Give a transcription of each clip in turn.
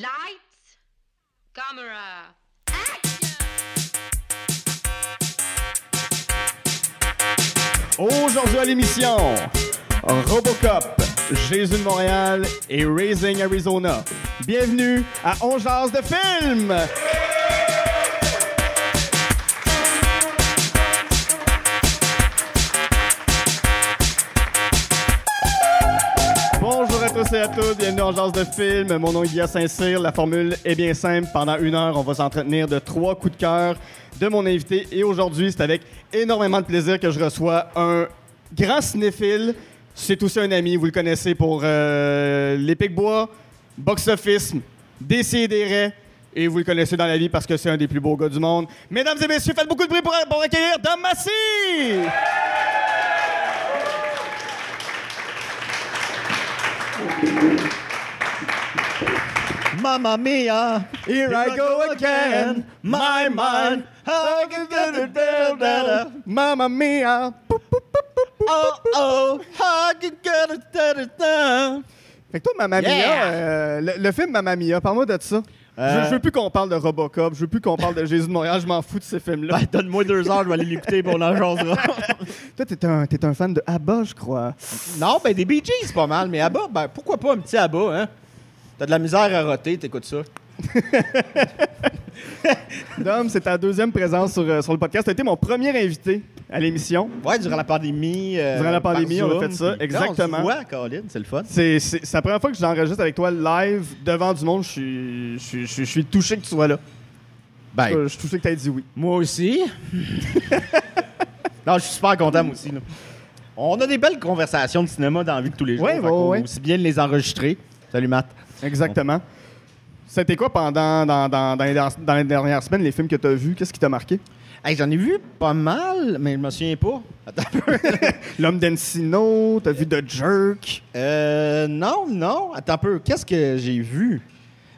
Lights, camera, Aujourd'hui à l'émission, Robocop, Jésus de Montréal et Raising Arizona. Bienvenue à On de film! Bonjour à tous bienvenue en Jase de film. Mon nom est Guillaume Saint-Cyr. La formule est bien simple. Pendant une heure, on va s'entretenir de trois coups de cœur de mon invité. Et aujourd'hui, c'est avec énormément de plaisir que je reçois un grand cinéphile. C'est aussi un ami, vous le connaissez pour euh, Les Bois, Box Office, Décideret. Et vous le connaissez dans la vie parce que c'est un des plus beaux gars du monde. Mesdames et messieurs, faites beaucoup de bruit pour, pour accueillir Dom Massy! Mamma mia, Here I go again, my mind. I can get it down, down, Mamma mia! Oh oh, I can get it down, down. Fait que toi, Mamma Mia, euh, le, le film Mamma Mia, parle-moi de ça. Euh. Je, je veux plus qu'on parle de Robocop, je veux plus qu'on parle de Jésus de Montréal, je m'en fous de ces films-là. Ben, donne-moi deux heures, je vais aller l'écouter pour en jasera. Toi, t'es un, t'es un fan de ABBA, je crois. non, ben des Bee Gees, c'est pas mal, mais Abba, ben pourquoi pas un petit Abba, hein? T'as de la misère à roter, t'écoutes ça. Dom, c'est ta deuxième présence sur, euh, sur le podcast. T'as été mon premier invité à l'émission. Ouais, durant la pandémie. euh, Durant la par pandémie, on a Zoom, fait ça, puis- exactement. Non, on se voit, Colin, c'est le fun. C'est, c'est, c'est la première fois que j'enregistre avec toi live devant du monde. Je suis, je suis, je suis- je suis touché que tu sois là. Ben, Euh, Je suis touché que tu aies dit oui. Moi aussi. non, je suis super content, moi aussi. là. On a des belles conversations de cinéma dans la vie de tous les jours. Ouais, fait ouais, qu'on ouais. va Aussi bien de les enregistrer. Salut, Matt. Exactement. C'était quoi pendant dans, dans- dans les, der- dans les dernières semaines, les films que tu as vus? Qu'est-ce qui t'a marqué? Hey, J'en ai vu pas mal, mais je me souviens pas. L'homme d'Encino, t'as vu The Jerk? euh, non, non. Attends un peu. Qu'est-ce que j'ai vu?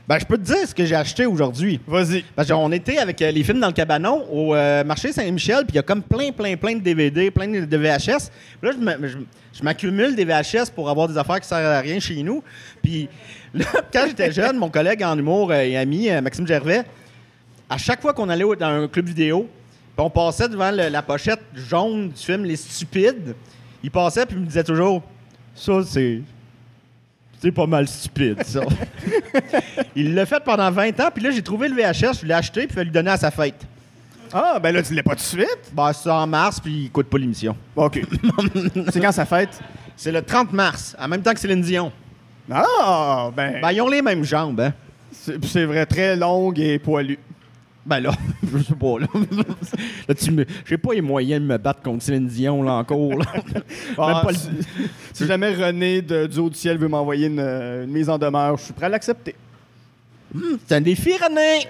Ben, je peux te dire ce que j'ai acheté aujourd'hui. Vas-y. Parce qu'on était avec euh, les films dans le cabanon au euh, marché Saint-Michel, puis il y a comme plein, plein, plein de DVD, plein de VHS. Puis là, je m'accumule des VHS pour avoir des affaires qui servent à rien chez nous. Puis là, quand j'étais jeune, mon collègue en humour euh, et ami, Maxime Gervais, à chaque fois qu'on allait dans un club vidéo, on passait devant le- la pochette jaune du film Les Stupides, il passait puis il me disait toujours Ça, c'est. C'est pas mal stupide, ça. il l'a fait pendant 20 ans, puis là, j'ai trouvé le VHS, je l'ai acheté, puis je vais lui donner à sa fête. Ah, ben là, tu l'as pas tout de suite? Bah, c'est en mars, puis il coûte pas l'émission. OK. c'est quand ça fête? C'est le 30 mars, en même temps que Céline Dion. Ah, ben, Ben, ils ont les mêmes jambes, hein. c'est c'est vrai, très longue et poilue. Ben là, je sais pas, là. là tu me... J'ai pas les moyens de me battre contre Céline Dion, là, encore, là. Ah, pas le- si, jamais René de, du haut du ciel veut m'envoyer une, une mise en demeure, je suis prêt à l'accepter. C'est un défi, René!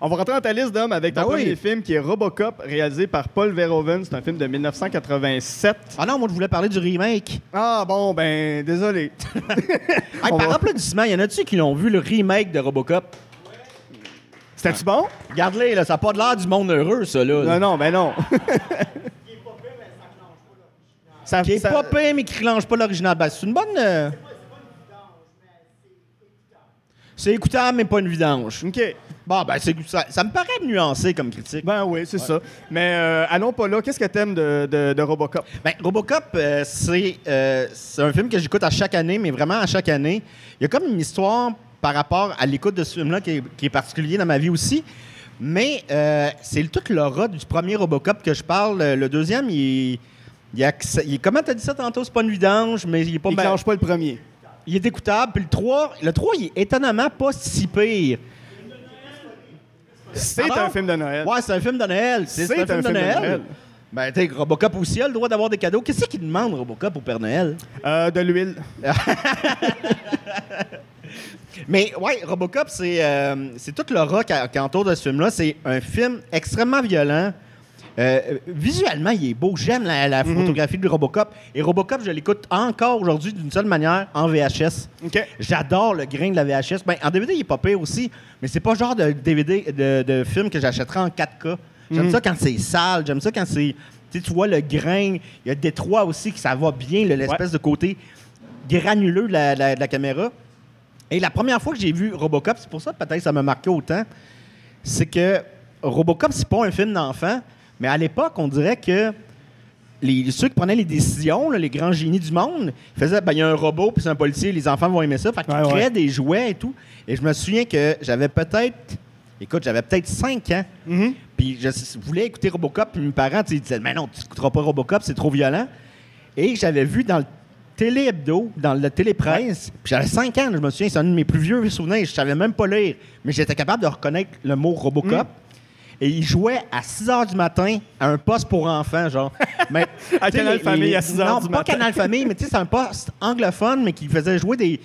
On va rentrer dans ta liste d'hommes avec ton Ben oui. premier film qui est Robocop, réalisé par Paul Verhoeven. C'est un film de 1987. Ah non, moi, je voulais parler du remake. Ah bon, ben, désolé. Hey, par va- applaudissement, y en a-tu qui l'ont vu, le remake de Robocop? C'était-tu bon? Regarde-les, là, ça n'a pas de l'air du monde heureux, ça, là. Non, non, ben non. ça, Qui est ça- pas pire, mais qui relange pas l'original. Ben, c'est une bonne... euh, C'est écoutable, mais pas une vidange. OK. Bon, ben, c'est- ça, ça me paraît nuancé comme critique. Ben oui, c'est ça. Mais euh, allons pas là. Qu'est-ce que t'aimes de, de, de Robocop? Ben, Robocop, euh, c'est euh, c'est un film que j'écoute à chaque année, mais vraiment à chaque année. Il y a comme une histoire par rapport à l'écoute de ce film-là qui est, qui est particulier dans ma vie aussi. Mais euh, c'est le- toute l'aura du premier Robocop que je parle. Le le deuxième, il est. Il acc- il comment t'as dit ça tantôt? C'est pas une vidange, mais il est pas Il clenche pas le premier. Il est écoutable. Puis le 3, le 3, il est étonnamment pas si pire. C'est Ah bon? un film de Noël. Ouais, c'est un film de Noël. C'est un, film de Noël. Noël. Ben, sais, Robocop aussi a le droit d'avoir des cadeaux. Qu'est-ce qu'il demande, Robocop, au Père Noël? Euh, de l'huile. Mais ouais, Robocop, c'est euh, toute l'aura qui, qui entoure de ce film-là. C'est un film extrêmement violent. Euh, visuellement, il est beau. J'aime la, la photographie de Robocop. Et Robocop, je l'écoute encore aujourd'hui d'une seule manière, en VHS. J'adore le grain de la VHS. Ben, en DVD, il est pas pire aussi, mais c'est pas le genre de DVD de, de film que j'achèterais en 4K. J'aime ça quand c'est sale, j'aime ça quand c'est. Tu vois le grain. Il y a Détroit aussi, que ça va bien, le- l'espèce de côté granuleux de la, la- de la caméra. Et la première fois que j'ai vu Robocop, c'est pour ça peut-être que ça m'a marqué autant, c'est que Robocop, c'est pas un film d'enfant, mais à l'époque, on dirait que les, ceux qui prenaient les décisions, là, les grands génies du monde, ils faisaient ben, il y a un robot, puis c'est un policier, les enfants vont aimer ça. Fait qu'ils Ouais, ouais. créaient des jouets et tout. Et je me souviens que j'avais peut-être, écoute, j'avais peut-être 5 ans. Mhm. Puis je voulais écouter Robocop, puis mes parents ils disaient Mais non, tu n'écouteras pas Robocop, c'est trop violent. Et j'avais vu dans le télé-hebdo, dans le télépresse, puis j'avais 5 ans, je me souviens, c'est un de mes plus vieux souvenirs, je savais même pas lire, mais j'étais capable de reconnaître le mot Robocop. Et il jouait à 6 h du matin à un poste pour enfants, genre. Mais, À Canal Famille à 6 heures Non, du pas matin. Canal Famille, mais tu sais, c'est un poste anglophone, mais qui faisait jouer des.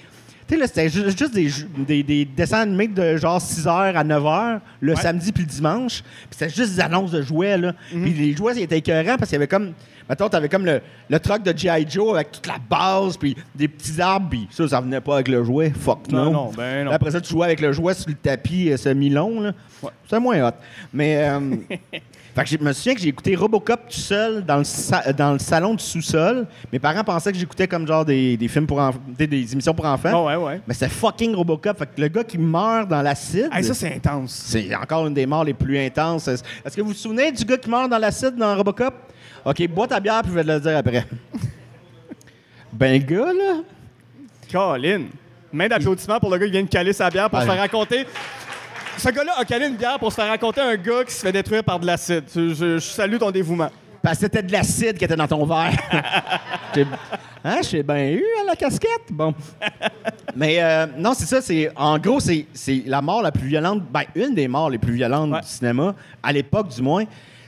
Tu sais, là, c'était ju- juste des, ju- des, des dessins animés de genre 6 h à 9 h, le Ouais. samedi puis le dimanche. Puis c'était juste des annonces de jouets, là. Mhm. Puis les jouets, ils étaient écœurants parce qu'il y avait comme. Mettons, t'avais comme le, le truck de G.I. Joe avec toute la base, puis des petits arbres, puis ça, ça venait pas avec le jouet. Fuck Non, no. non, ben non. Après ça, tu jouais avec le jouet sur le tapis euh, semi-long, là. Ouais. C'était moins hot. Mais. euh, fait que je me souviens que j'ai écouté Robocop tout seul dans le, sa- dans le salon du sous-sol. Mes parents pensaient que j'écoutais comme genre des, des films pour enfants, des, des émissions pour enfants. Ah ouais, ouais. Mais c'est fucking Robocop. Fait que le gars qui meurt dans l'acide. Hey, ça, c'est intense. c'est encore une des morts les plus intenses. Est-ce que vous vous souvenez du gars qui meurt dans l'acide dans Robocop? OK, bois ta bière puis je vais te le dire après. ben, le gars, là. Colin. Main d'applaudissement pour le gars qui vient de caler sa bière pour se faire raconter. Ce gars-là a calé une bière pour se faire raconter un gars qui se fait détruire par de l'acide. Je, salue ton dévouement. Parce que c'était de l'acide qui était dans ton verre. J'ai- hein, j'ai bien eu à la casquette? Bon. Mais euh, non, c'est ça. C'est en gros, c'est c'est la mort la plus violente. Ben, une des morts les plus violentes Ouais. du cinéma à l'époque, du moins.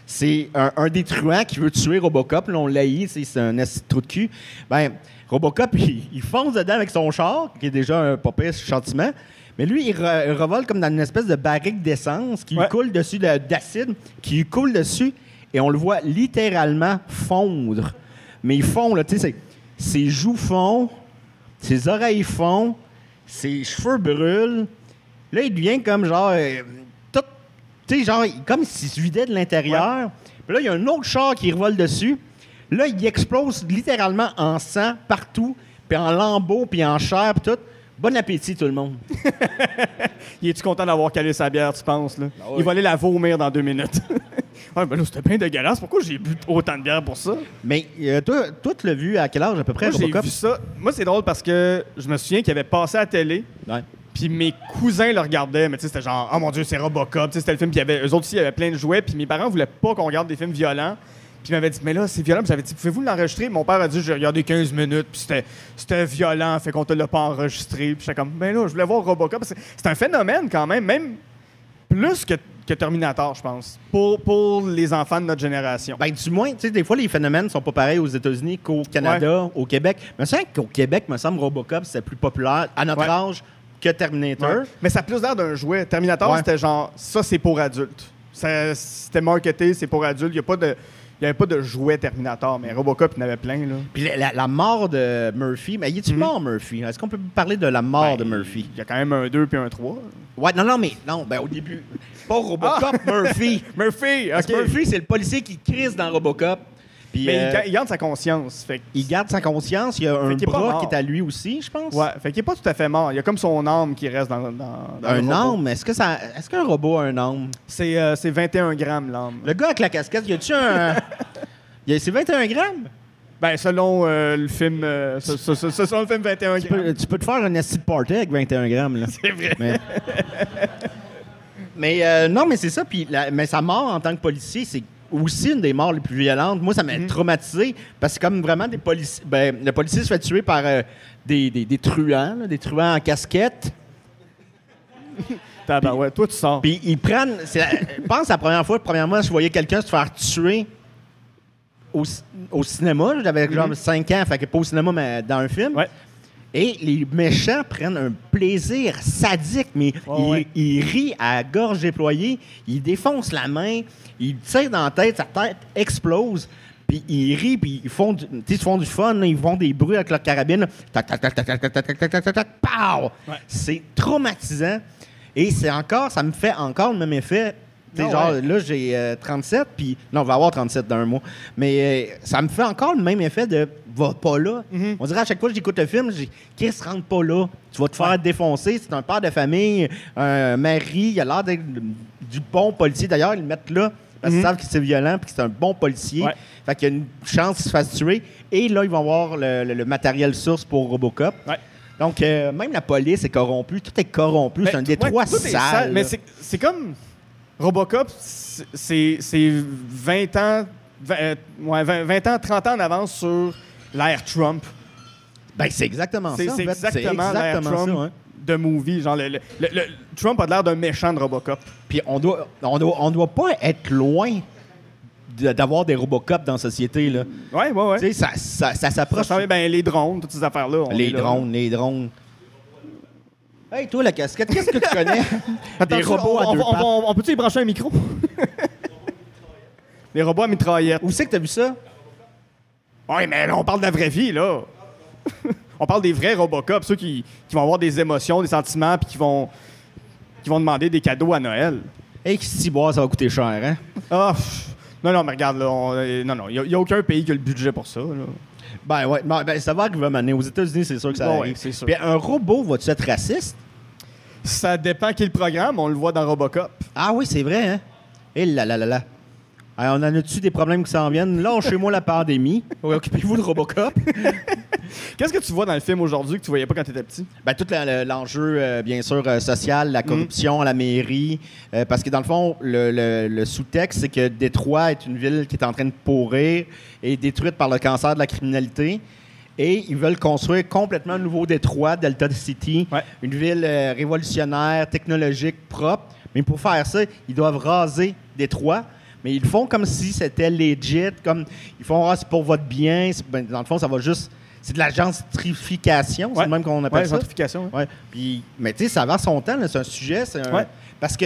C'est un, un des truands qui veut tuer Robocop. Là, on l'a eu, c'est c'est un trou de cul. Ben, Robocop, il, il fonce dedans avec son char, qui est déjà un pas pire châtiment. Mais lui, il, re- il revole comme dans une espèce de barrique d'essence qui lui Ouais. coule dessus de- d'acide, qui lui coule dessus, et on le voit littéralement fondre. Mais il fond, là, tu sais, c'est- ses joues fondent, ses oreilles fondent, ses cheveux brûlent. Là, il devient comme genre. euh, tout. Tu sais, genre, il- comme s'il se vidait de l'intérieur. Puis là, il y a un autre char qui revole dessus. Là, il explose littéralement en sang partout, puis en lambeaux, puis en chair, puis tout. Bon appétit, tout le monde. Il est-tu content d'avoir calé sa bière, tu penses? Là? Ah. Il va aller la vomir dans deux minutes. ouais, ben là, c'était bien dégueulasse. Pourquoi j'ai bu autant de bière pour ça? Mais euh, toi, toi, tu l'as vu à quel âge à peu près, Moi, j'ai vu ça. Moi, c'est drôle parce que je me souviens qu'il avait passé à la télé. Ouais. Puis mes cousins le regardaient, mais tu sais, c'était genre, oh mon Dieu, c'est Robocop. Tu sais, c'était le film, puis il y avait, eux autres aussi, il y avait plein de jouets. Puis mes parents voulaient pas qu'on regarde des films violents. Puis ils m'avaient dit, mais là, c'est violent. Puis j'avais dit, pouvez-vous l'enregistrer? Mon père a dit, j'ai regardé 15 minutes, puis c'était, violent, fait qu'on te l'a pas enregistré. Puis j'étais comme, ben là, je voulais voir Robocop. C'est, c'est un phénomène quand même, même plus que, que Terminator, je pense, pour, pour les enfants de notre génération. Ben, du moins, tu sais, des fois, les phénomènes sont pas pareils aux États-Unis qu'au Canada, au Québec. Mais c'est vrai qu'au Québec, me semble, Robocop, c'est plus populaire à notre Ouais. âge que Terminator. Ouais. Mais ça a plus l'air d'un jouet. Terminator, c'était genre, ça, c'est pour adultes. C'était marketé, c'est pour adultes. Il n'y a pas de. Il n'y avait pas de jouet Terminator, mais Robocop, il en avait plein, là. Puis la, la- la mort de Murphy, mais il est-tu Mhm. mort, Murphy? Est-ce qu'on peut parler de la mort de Ben, Murphy? Il y a quand même un 2 puis un 3. Ouais, non, non, mais non, ben au début. Pas Robocop, Murphy. Murphy, Parce que OK. Murphy, c'est le policier qui crise dans Robocop. Puis Mais euh, il, ga- il garde sa conscience. Fait il garde sa conscience. Il y a un pas bras qui est à lui aussi, je pense. ouais, fait qu'il n'est pas tout à fait mort. Il y a comme son âme qui reste dans, dans, dans Un le robot. âme, est-ce que ça, est-ce qu'un robot a un âme? C'est euh, c'est 21 grammes, l'âme. Le gars avec la casquette, y a-tu un. c'est 21 grammes? Ben, selon euh, le film... euh, ce- ce- selon le film 21 Tu grammes. peux, tu peux te faire un acid party avec 21 grammes, là. C'est vrai. Mais, mais euh, non, mais c'est ça. Puis mais sa mort en tant que policier, c'est aussi une des morts les plus violentes. Moi, ça m'a traumatisé parce que comme vraiment des policiers... Ben, le policier se fait tuer par euh, des, des, des truands, là, des truands en casquette. Tabarouette. Toi, tu sors. Puis ils prennent. la- Je pense la première fois, premièrement, je voyais quelqu'un se faire tuer au, au cinéma. J'avais genre 5 ans, fait que pas au cinéma, mais dans un film. Ouais. Et les méchants prennent un plaisir sadique, mais ils, ouais. ils rient à gorge déployée, ils défoncent la main, ils tirent dans la tête, sa tête explose, puis ils rient, puis ils font du, ils font du fun, là, ils font des bruits avec leur carabine. Tac, tac, tac, tac, tac, tac, tac, tac, tac, pow! Ouais. C'est traumatisant. Et c'est encore, ça me fait encore le même effet. Ah genre, ouais. là, j'ai euh, 37, puis... Non, on va avoir 37 dans un mois. Mais euh, ça me fait encore le même effet de, va pas là. Mhm. On dirait à chaque fois que j'écoute le film, j'ai Chris rentre pas là. Tu vas te faire défoncer. C'est un père de famille, un mari. Il a l'air d'être du bon policier. D'ailleurs, ils le mettent là parce qu'ils Mhm. savent que c'est violent puis que c'est un bon policier. Ouais. Fait qu'il y a une chance qu'il se fasse tuer. Et là, ils vont avoir le, le- le matériel source pour Robocop. Ouais. Donc, euh, même la police est corrompue. Tout est corrompu. C'est un Ben, détroit tout est sale. Mais c'est- comme Robocop, c'est- c'est c'est 20 ans, 20, euh, ouais, 20, 20 ans, 30 ans en avance sur l'ère Trump. Ben, c'est exactement C'est ça. c'est exactement, l'ère exactement Trump ça, hein. de movie. Genre, le, le- le- le- Trump a l'air d'un méchant de Robocop. Puis on doit, on doit, on doit pas être loin d'avoir des Robocop dans la société. Là. Ouais, ouais, ouais. Tu sais, ça, ça, ça s'approche. ben, les drones, toutes ces affaires-là. les est là. drones, les drones. Hey, toi, la casquette, qu'est-ce que tu connais? Attends, des robots on, à deux on pattes. on peut-tu y brancher un micro? Les robots à mitraillette. Où c'est que t'as vu ça? Oui, mais là, on parle de la vraie vie, là. on parle des vrais Robocop, ceux qui, qui vont avoir des émotions, des sentiments, puis qui vont, qui vont demander des cadeaux à Noël. Hey, si boire, ça va coûter cher, hein? Ah, pff, non, non, mais regarde, là, on- euh, non, non, il n'y a, aucun pays qui a le budget pour ça. Là. Ben ouais, ben, ben, ça va arriver à. Aux États-Unis, c'est sûr que ça Ouais, arrive. ouais, c'est sûr. Puis un robot, va-tu être raciste? Ça dépend quel programme, on le voit dans Robocop. Ah oui, c'est vrai, hein? Et là là là là. On en a-tu des problèmes qui s'en viennent? Là, chez moi la pandémie. Ouais, Occupez-vous de Robocop. Qu'est-ce que tu vois dans le film aujourd'hui que tu voyais pas quand tu étais petit? Ben, tout le- le- l'enjeu, euh, bien sûr, euh, social, la corruption la mairie. euh, parce que, dans le fond, le, le- le sous-texte, c'est que Détroit est une ville qui est en train de pourrir et détruite par le cancer de la criminalité. Et ils veulent construire complètement un nouveau Détroit, Delta City, Ouais. une ville révolutionnaire, technologique, propre. Mais pour faire ça, ils doivent raser Détroit. Mais ils font comme si c'était legit, comme ils font ah, c'est pour votre bien. Ben, dans le fond, ça va juste. C'est de la gentrification, c'est Ouais. le même qu'on appelle Ouais, ça. gentrification. Ouais. Puis, mais tu sais, ça va son temps, c'est un sujet. c'est un- Ouais. Parce que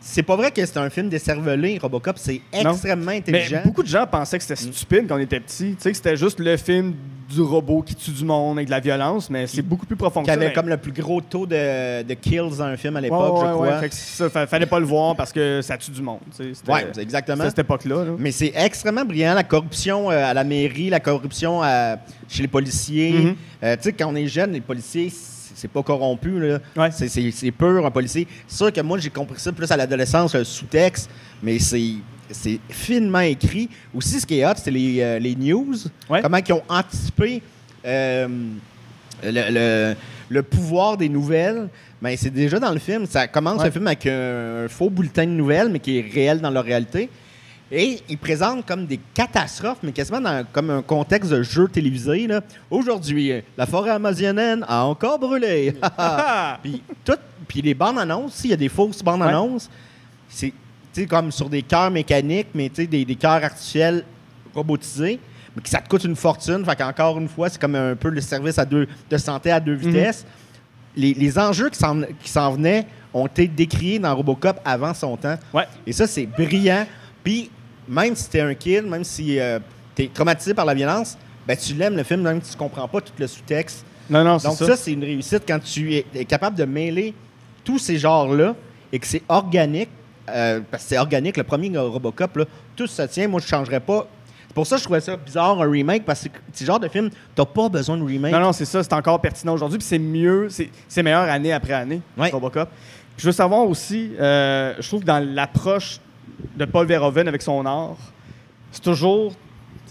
c'est pas vrai que c'est un film décervelé, Robocop. C'est extrêmement Mais intelligent. beaucoup de gens pensaient que c'était stupide quand on était petit. Tu sais, que c'était juste le film du robot qui tue du monde avec de la violence, mais c'est beaucoup plus profond que Qui ça. avait mais- comme le plus gros taux de, de kills dans un film à Ouais, l'époque, ouais, je ouais, crois. Fait que ça, fa- fallait pas le voir parce que ça tue du monde. tu sais. C'était- Ouais, c'est exactement. c'était à cette époque-là. là. Mais c'est extrêmement brillant, la corruption euh, à la mairie, la corruption à- chez les policiers. Mhm. Euh, tu sais, quand on est jeune, les policiers, c'est pas corrompu. Ouais. C'est- pur, un policier. C'est sûr que moi, j'ai compris ça plus à l'adolescence, le sous-texte, mais c'est c'est finement écrit. Aussi, ce qui est hot, c'est les, euh, les news. Ouais. Comment ils ont anticipé euh, le, le- le pouvoir des nouvelles. Ben, c'est déjà dans le film. Ça commence Ouais. le film avec un, un faux bulletin de nouvelles, mais qui est réel dans la réalité. Et il présente comme des catastrophes, mais quasiment dans comme un contexte de jeu télévisé. là. Aujourd'hui, la forêt amazonienne a encore brûlé. Puis, tout, puis les bandes annonces, s'il y a des fausses bandes annonces, c'est comme sur des cœurs mécaniques, mais des, des cœurs artificiels robotisés, mais que ça te coûte une fortune. Fait qu'encore une fois, c'est comme un peu le service à deux, de santé à deux vitesses. Les, les enjeux qui s'en, qui s'en venaient ont été décriés dans Robocop avant son temps. Ouais. Et ça, c'est brillant. Puis, même si t'es un kid, même si tu es traumatisé par la violence, ben, tu l'aimes le film, même si tu comprends pas tout le sous-texte. Non, non, c'est Donc ça. ça, c'est une réussite quand tu es, es capable de mêler tous ces genres-là et que c'est organique. euh, parce que c'est organique, le premier Robocop, là, tout se tient. Moi, je ne changerais pas. C'est pour ça que je trouvais ça bizarre, un remake, parce que ce genre de film, t'as pas besoin de remake. Non, non, c'est ça. C'est encore pertinent aujourd'hui. Puis c'est mieux, c'est meilleur année après année, Ouais. Robocop. Je veux savoir aussi, euh, je trouve que dans l'approche de Paul Verhoeven avec son art, c'est toujours.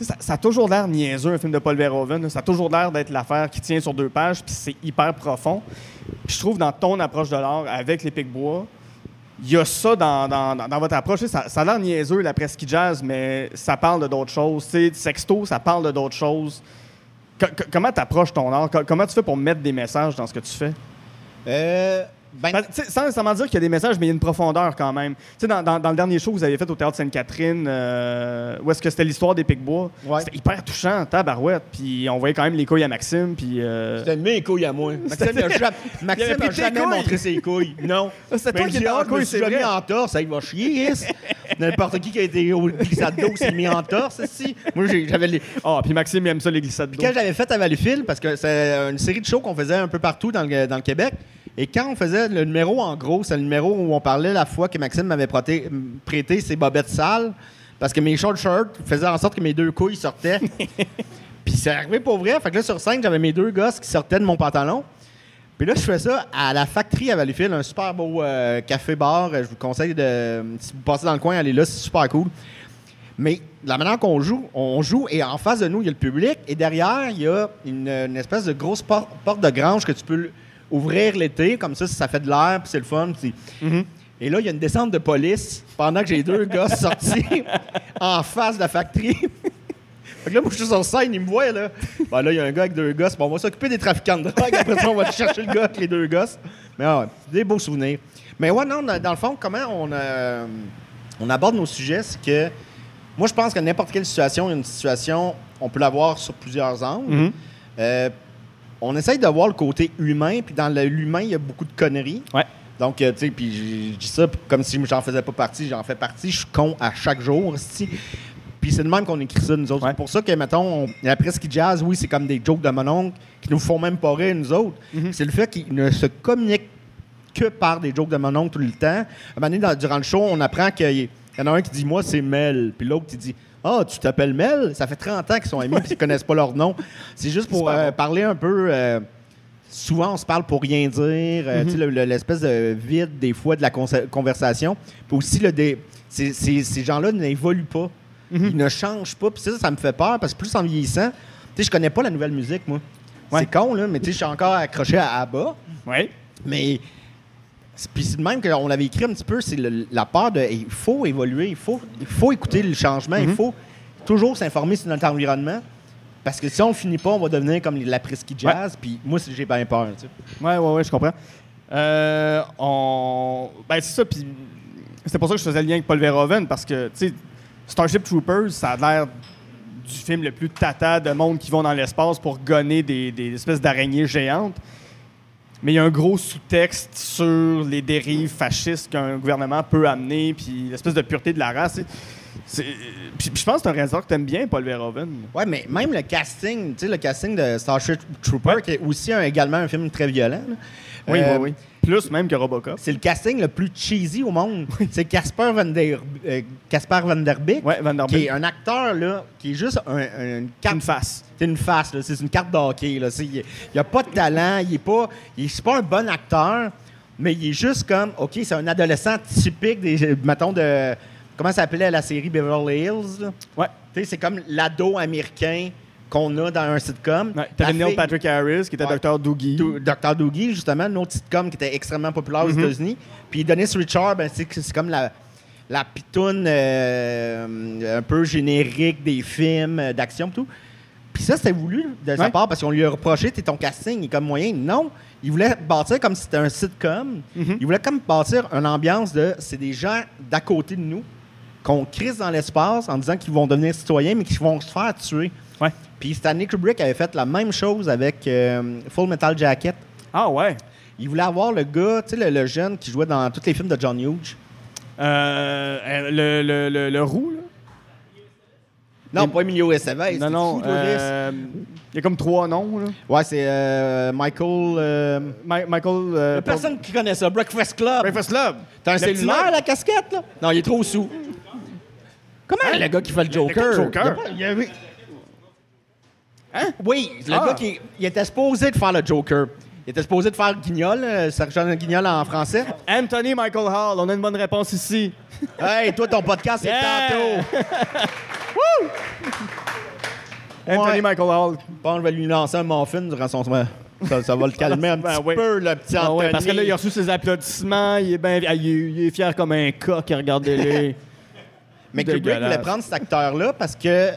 Ça, a toujours l'air niaiseux, un film de Paul Verhoeven. Ça a toujours l'air d'être l'affaire qui tient sur deux pages, puis c'est hyper profond. Je trouve dans ton approche de l'art avec les Pic-Bois, il y a ça dans, dans- dans- votre approche. Ça, a l'air niaiseux, la presque jazz, mais ça parle de d'autres choses. Sais, Sexto, ça parle de d'autres choses. Co- co- comment tu approches ton art? Co- comment tu fais pour mettre des messages dans ce que tu fais? Euh, ben, Ben, sans nécessairement dire qu'il y a des messages, mais il y a une profondeur quand même. Tu sais, dans, dans- dans le dernier show que vous avez fait au Théâtre Sainte-Catherine, euh, où est-ce que c'était l'histoire des Pic-Bois, Ouais. c'était hyper touchant, tabarouette. Puis on voyait quand même les couilles à Maxime, puis... euh, c'était mes couilles à moi. Maxime n'a jamais, Maxime a jamais couilles. montré ses couilles. Non. Ah, Mais toi qui en je me couille, suis c'est jamais en torse, ça, il va chier. yes. N'importe qui qui a été au glissade d'eau s'est mis en torse, si. Moi, j'avais les, Ah, puis Maxime, il aime ça, les glissades d'eau. Quand j'avais fait à Valleyfield, parce que c'est une série de shows qu'on faisait un peu partout dans le, dans le Québec, et quand on faisait le numéro en gros, c'est le numéro où on parlait la fois que Maxime m'avait prêté, prêté ses bobettes sales, parce que mes short shirts faisaient en sorte que mes deux couilles sortaient. Puis c'est arrivé pour vrai. Fait que là, sur scène, j'avais mes deux gosses qui sortaient de mon pantalon. Puis là, je fais ça à la Factory à Valleyfield, un super beau euh, café-bar. Je vous conseille de. Si vous passez dans le coin, allez là, c'est super cool. Mais la manière qu'on joue, on joue et en face de nous, il y a le public et derrière, il y a une, une espèce de grosse por- porte de grange que tu peux ouvrir l'été, comme ça, ça fait de l'air, puis c'est le fun. puis c'est- Et là, il y a une descente de police pendant que j'ai deux gosses sortis en face de la factory. fait que là, moi, je suis sur scène, ils me voient, là. Ben là, il y a un gars avec deux gosses. Bon, on va s'occuper des trafiquants de drogue. Après ça, on va chercher le gars avec les deux gosses. Mais ouais, des beaux souvenirs. Mais ouais, non, dans le fond, comment on, euh, on aborde nos sujets, c'est que moi, je pense que n'importe quelle situation, une situation, on peut la voir sur plusieurs angles. Mhm. Euh, on essaye de voir le côté humain, puis dans le- l'humain, il y a beaucoup de conneries. Ouais. Donc, euh, tu sais, puis je dis ça comme si j'en faisais pas partie, j'en fais partie, je suis con à chaque jour. Puis c'est de même qu'on écrit ça, nous autres. Ouais. C'est pour ça que, mettons, on, la presse qui jazz, oui, c'est comme des jokes de mon oncle qui nous font même pas rire, nous autres. C'est le fait qu'ils ne se communiquent que par des jokes de mon oncle tout le temps. À un moment donné, dans- durant le show, on apprend qu'il y en a un qui dit Moi, c'est Mel. Puis l'autre, il dit Ah, tu t'appelles Mel? Ça fait 30 ans qu'ils sont amis puis ils connaissent pas leur nom. C'est juste pour euh, parler un peu. euh, souvent, on se parle pour rien dire. euh, tu sais, le- le- l'espèce de vide, des fois, de la conversation. Puis aussi, le dé- ces, gens-là n'évoluent pas. Ils ne changent pas. Puis ça, ça me fait peur parce que plus en vieillissant, tu sais, je connais pas la nouvelle musique, moi. Ouais. C'est con, là, mais tu sais, je suis encore accroché à ABBA. Ouais. Mais puis c'est de même qu'on l'avait écrit un petit peu, c'est la peur de il faut évoluer, il faut, il faut écouter le changement, il faut toujours s'informer sur notre environnement. Parce que si on ne finit pas, on va devenir comme la presqu'île jazz. Puis moi, j'ai bien peur. tu sais. Ouais, ouais, ouais, je comprends. Euh, on... Ben, c'est ça, puis c'est pour ça que je faisais le lien avec Paul Verhoeven, parce que, tu sais, Starship Troopers, ça a l'air du film le plus tata de monde qui vont dans l'espace pour gonner des, des espèces d'araignées géantes. Mais il y a un gros sous-texte sur les dérives fascistes qu'un gouvernement peut amener, puis l'espèce de pureté de la race. Puis, je pense que c'est un réalisateur que t'aimes bien, Paul Verhoeven. Ouais, mais même le casting, tu sais, le casting de Starship Trooper, qui est aussi un- également un film très violent. là. Oui, Euh, oui, oui. Plus même que Robocop. C'est le casting le plus cheesy au monde. C'est Casper Van Der, euh, Casper Van Der Beek, Ouais, Van Der qui est un acteur là, qui est juste un- un- une carte Une face. C'est une face, là. c'est une carte d'hockey. Il n'y a pas de talent, il n'est pas, il est- pas un bon acteur, mais il est juste comme, OK, c'est un adolescent typique des, mettons, de, comment ça s'appelait la série Beverly Hills? là? Ouais. C'est comme l'ado américain qu'on a dans un sitcom. Ouais, fille- Patrick Harris, qui était Ouais. Dr. Doogie. Do- Dr. Doogie, justement, une autre sitcom qui était extrêmement populaire aux Mhm. États-Unis. Puis Dennis Richard, ben, c'est c'est comme la, la pitoune euh, un peu générique des films euh, d'action et tout. Puis ça, c'était voulu de sa Ouais. part parce qu'on lui a reproché, t'es ton casting, est comme moyen. Non, il voulait bâtir comme si c'était un sitcom. Mhm. Il voulait comme bâtir une ambiance de c'est des gens d'à côté de nous qu'on crise dans l'espace en disant qu'ils vont devenir citoyens, mais qui vont se faire tuer. Ouais. Puis Stanley Kubrick avait fait la même chose avec euh, Full Metal Jacket. Ah ouais. Il voulait avoir le gars, tu sais, le, le jeune qui jouait dans tous les films de John Hughes. Euh, euh, le, le, le, le roux, là? Non, pas Emilio Estevez. non, non. euh, Il y a comme trois noms, là. Ouais, c'est euh, Michael. euh, Ma- Michael... euh, y a personne qui connaît ça. Breakfast Club. Breakfast Club. T'as un cellulaire, la casquette, là? Non, il est trop sous. Comment le gars qui fait le Joker? le Joker? Il y a pas- il y avait- Hein? Oui, le Ah. gars qui il était supposé de faire le Joker. Il était supposé de faire Guignol, euh, Sergent Guignol en français. Anthony Michael Hall. On a une bonne réponse ici. hey, toi, ton podcast, c'est Yeah! tantôt. Anthony Ouais. Michael Hall. Bon, je vais lui lancer un muffin durant son. Ça, ça va le calmer un Ben petit oui. peu, le petit Ah Anthony. ouais, parce que là, il a reçu ses applaudissements. Il est, ben, il est, il est fier comme un coq. Regardez-les. Mais Kubrick Dégueulasse. voulait prendre cet acteur-là parce que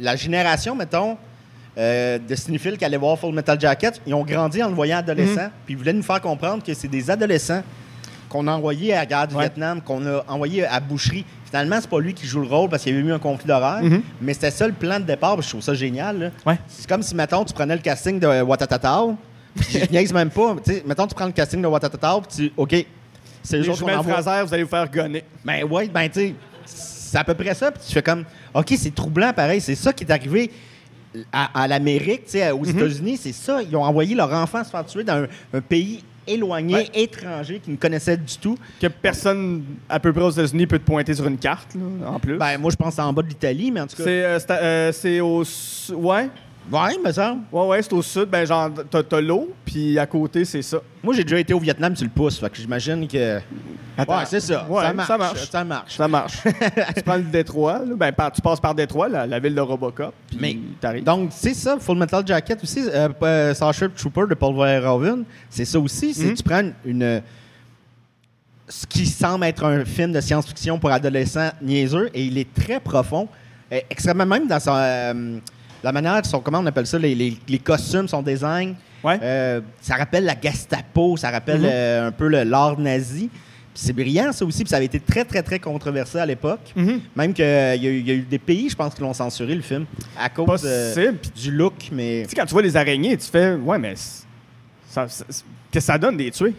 la génération, mettons, euh, de cinéphiles qui allaient voir Full Metal Jacket, ils ont grandi en le voyant adolescent. Mhm. Puis ils voulaient nous faire comprendre que c'est des adolescents qu'on a envoyés à la guerre du Ouais. Vietnam, qu'on a envoyés à Boucherie. Finalement, c'est pas lui qui joue le rôle parce qu'il y avait eu un conflit d'horaire. Mhm. Mais c'était ça le plan de départ. puis Je trouve ça génial. Ouais. C'est comme si, mettons, tu prenais le casting de Watatatao. puis je niaise même pas. Tu sais, mettons, tu prends le casting de Watatatao, puis tu. OK. C'est Les eux autres qu'on. Fraser, vous allez vous faire gonner. Ben ouais, ben tu sais, c'est à peu près ça. Puis tu fais comme, OK, c'est troublant pareil. C'est ça qui est arrivé à, à l'Amérique, aux États-Unis. C'est ça. Ils ont envoyé leur enfant se faire tuer dans un, un pays éloigné, Ouais. étranger, qu'ils ne connaissaient du tout. Que personne à peu près aux États-Unis peut te pointer sur une carte, là, en plus. Ben moi, je pense que c'est en bas de l'Italie, mais en tout cas. c'est, euh, euh, au. Ouais. Ouais, me semble. Ouais, ouais, c'est au sud. Ben, genre, t'as, t'as l'eau, puis à côté, c'est ça. Moi, j'ai déjà été au Vietnam sur le pouce, fait que j'imagine que. Attends. Ouais, c'est ça. Ouais, ça marche. ça marche. Ça marche. Ça marche. tu prends le Détroit, là, ben, par- tu passes par Détroit, la, la ville de Robocop, puis Mais- t'arrives. Donc, c'est ça, Full Metal Jacket aussi, euh, euh, Starship Trooper de Paul Verhoeven, c'est ça aussi. C'est Mhm. tu prends une, une- ce qui semble être un film de science-fiction pour adolescents niaiseux et il est très profond, euh, extrêmement même dans son, euh, la manière, son, comment on appelle ça, les, les- les costumes, son design. Ouais. Euh, ça rappelle la Gestapo, ça rappelle Mhm. euh, un peu l'art nazi. C'est brillant, ça aussi. Puis ça avait été très, très, très controversé à l'époque. Mhm. Même qu'il y, a eu- il y a eu des pays, je pense, qui l'ont censuré, le film, à cause euh, du look, mais... tu sais, quand tu vois les araignées, tu fais, ouais, mais ça, ça- que ça donne des tuer?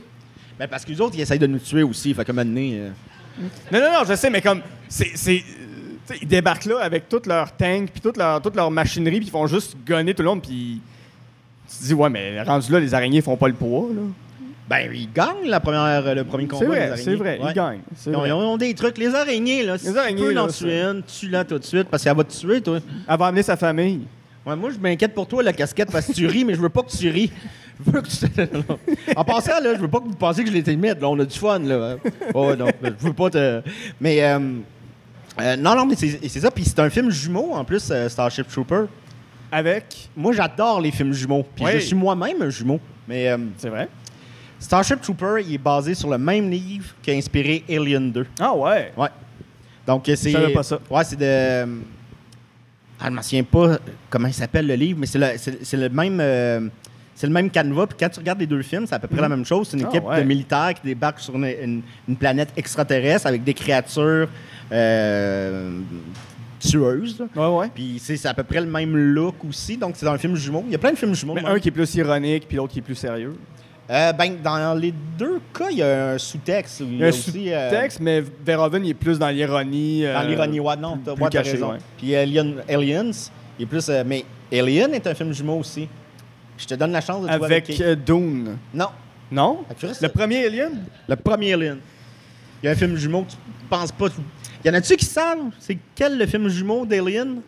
Ben, parce que les autres, ils essayent de nous tuer aussi. Fait que un donné, euh, Non, non, non, je sais, mais comme, c'est. Euh, ils débarquent là avec toute leur tank, puis toute leur, toute leur machinerie, puis ils font juste gonner tout le monde, puis. Tu te dis, ouais, mais rendu là, les araignées font pas le poids, là. Ben, ils gagnent la première, le premier combat. C'est vrai, c'est vrai, Ouais. ils gagnent. Ils ont, ils ont des trucs. Les araignées, là, si Les araignées, tu peux là, en tuer une, tue-la tout de suite parce qu'elle va te tuer, toi. Elle va amener sa famille. Ouais, moi, je m'inquiète pour toi, la casquette, parce que tu ris, mais je veux pas que tu ris. Je veux que tu... en passant, là, je veux pas que vous pensiez que je l'étais là. On a du fun, là. Oh, non, je veux pas te... Mais, euh, euh, non, non, mais c'est ça. Puis c'est un film jumeau, en plus, euh, Starship Trooper. Avec? Moi, j'adore les films jumeaux. Puis Oui. je suis moi-même un jumeau. Mais euh, C'est vrai. Starship Trooper, il est basé sur le même livre qui a inspiré Alien 2. Ah, ouais. Ouais. Donc, c'est. Je savais pas ça. Ouais, c'est de. Ah, je me souviens pas comment il s'appelle le livre, mais c'est le, même. c'est le même canevas. Puis quand tu regardes les deux films, c'est à peu près la même chose. C'est une Ah, équipe ouais. de militaires qui débarque sur une, une- une planète extraterrestre avec des créatures euh, tueuses. là. Ouais, ouais. Puis c'est à peu près le même look aussi. Donc c'est dans un film jumeau. Il y a plein de films jumeaux. Mais un qui est plus ironique, puis l'autre qui est plus sérieux. Euh, ben, dans les deux cas, il y a un sous-texte. Il y a un euh, sous-texte, mais Verhoeven, il est plus dans l'ironie. euh, Dans l'ironie, ouais, non, t'as ouais, raison. ouais. Puis Alien, Aliens, il est plus. mais Alien est un film jumeau aussi. Je te donne la chance de trouver Avec qui. euh, Dune. Non, Non? Le premier Alien? le premier Alien. Il y a un film jumeau que tu penses pas. Y en a-tu qui savent? C'est quel le film jumeau d'Alien?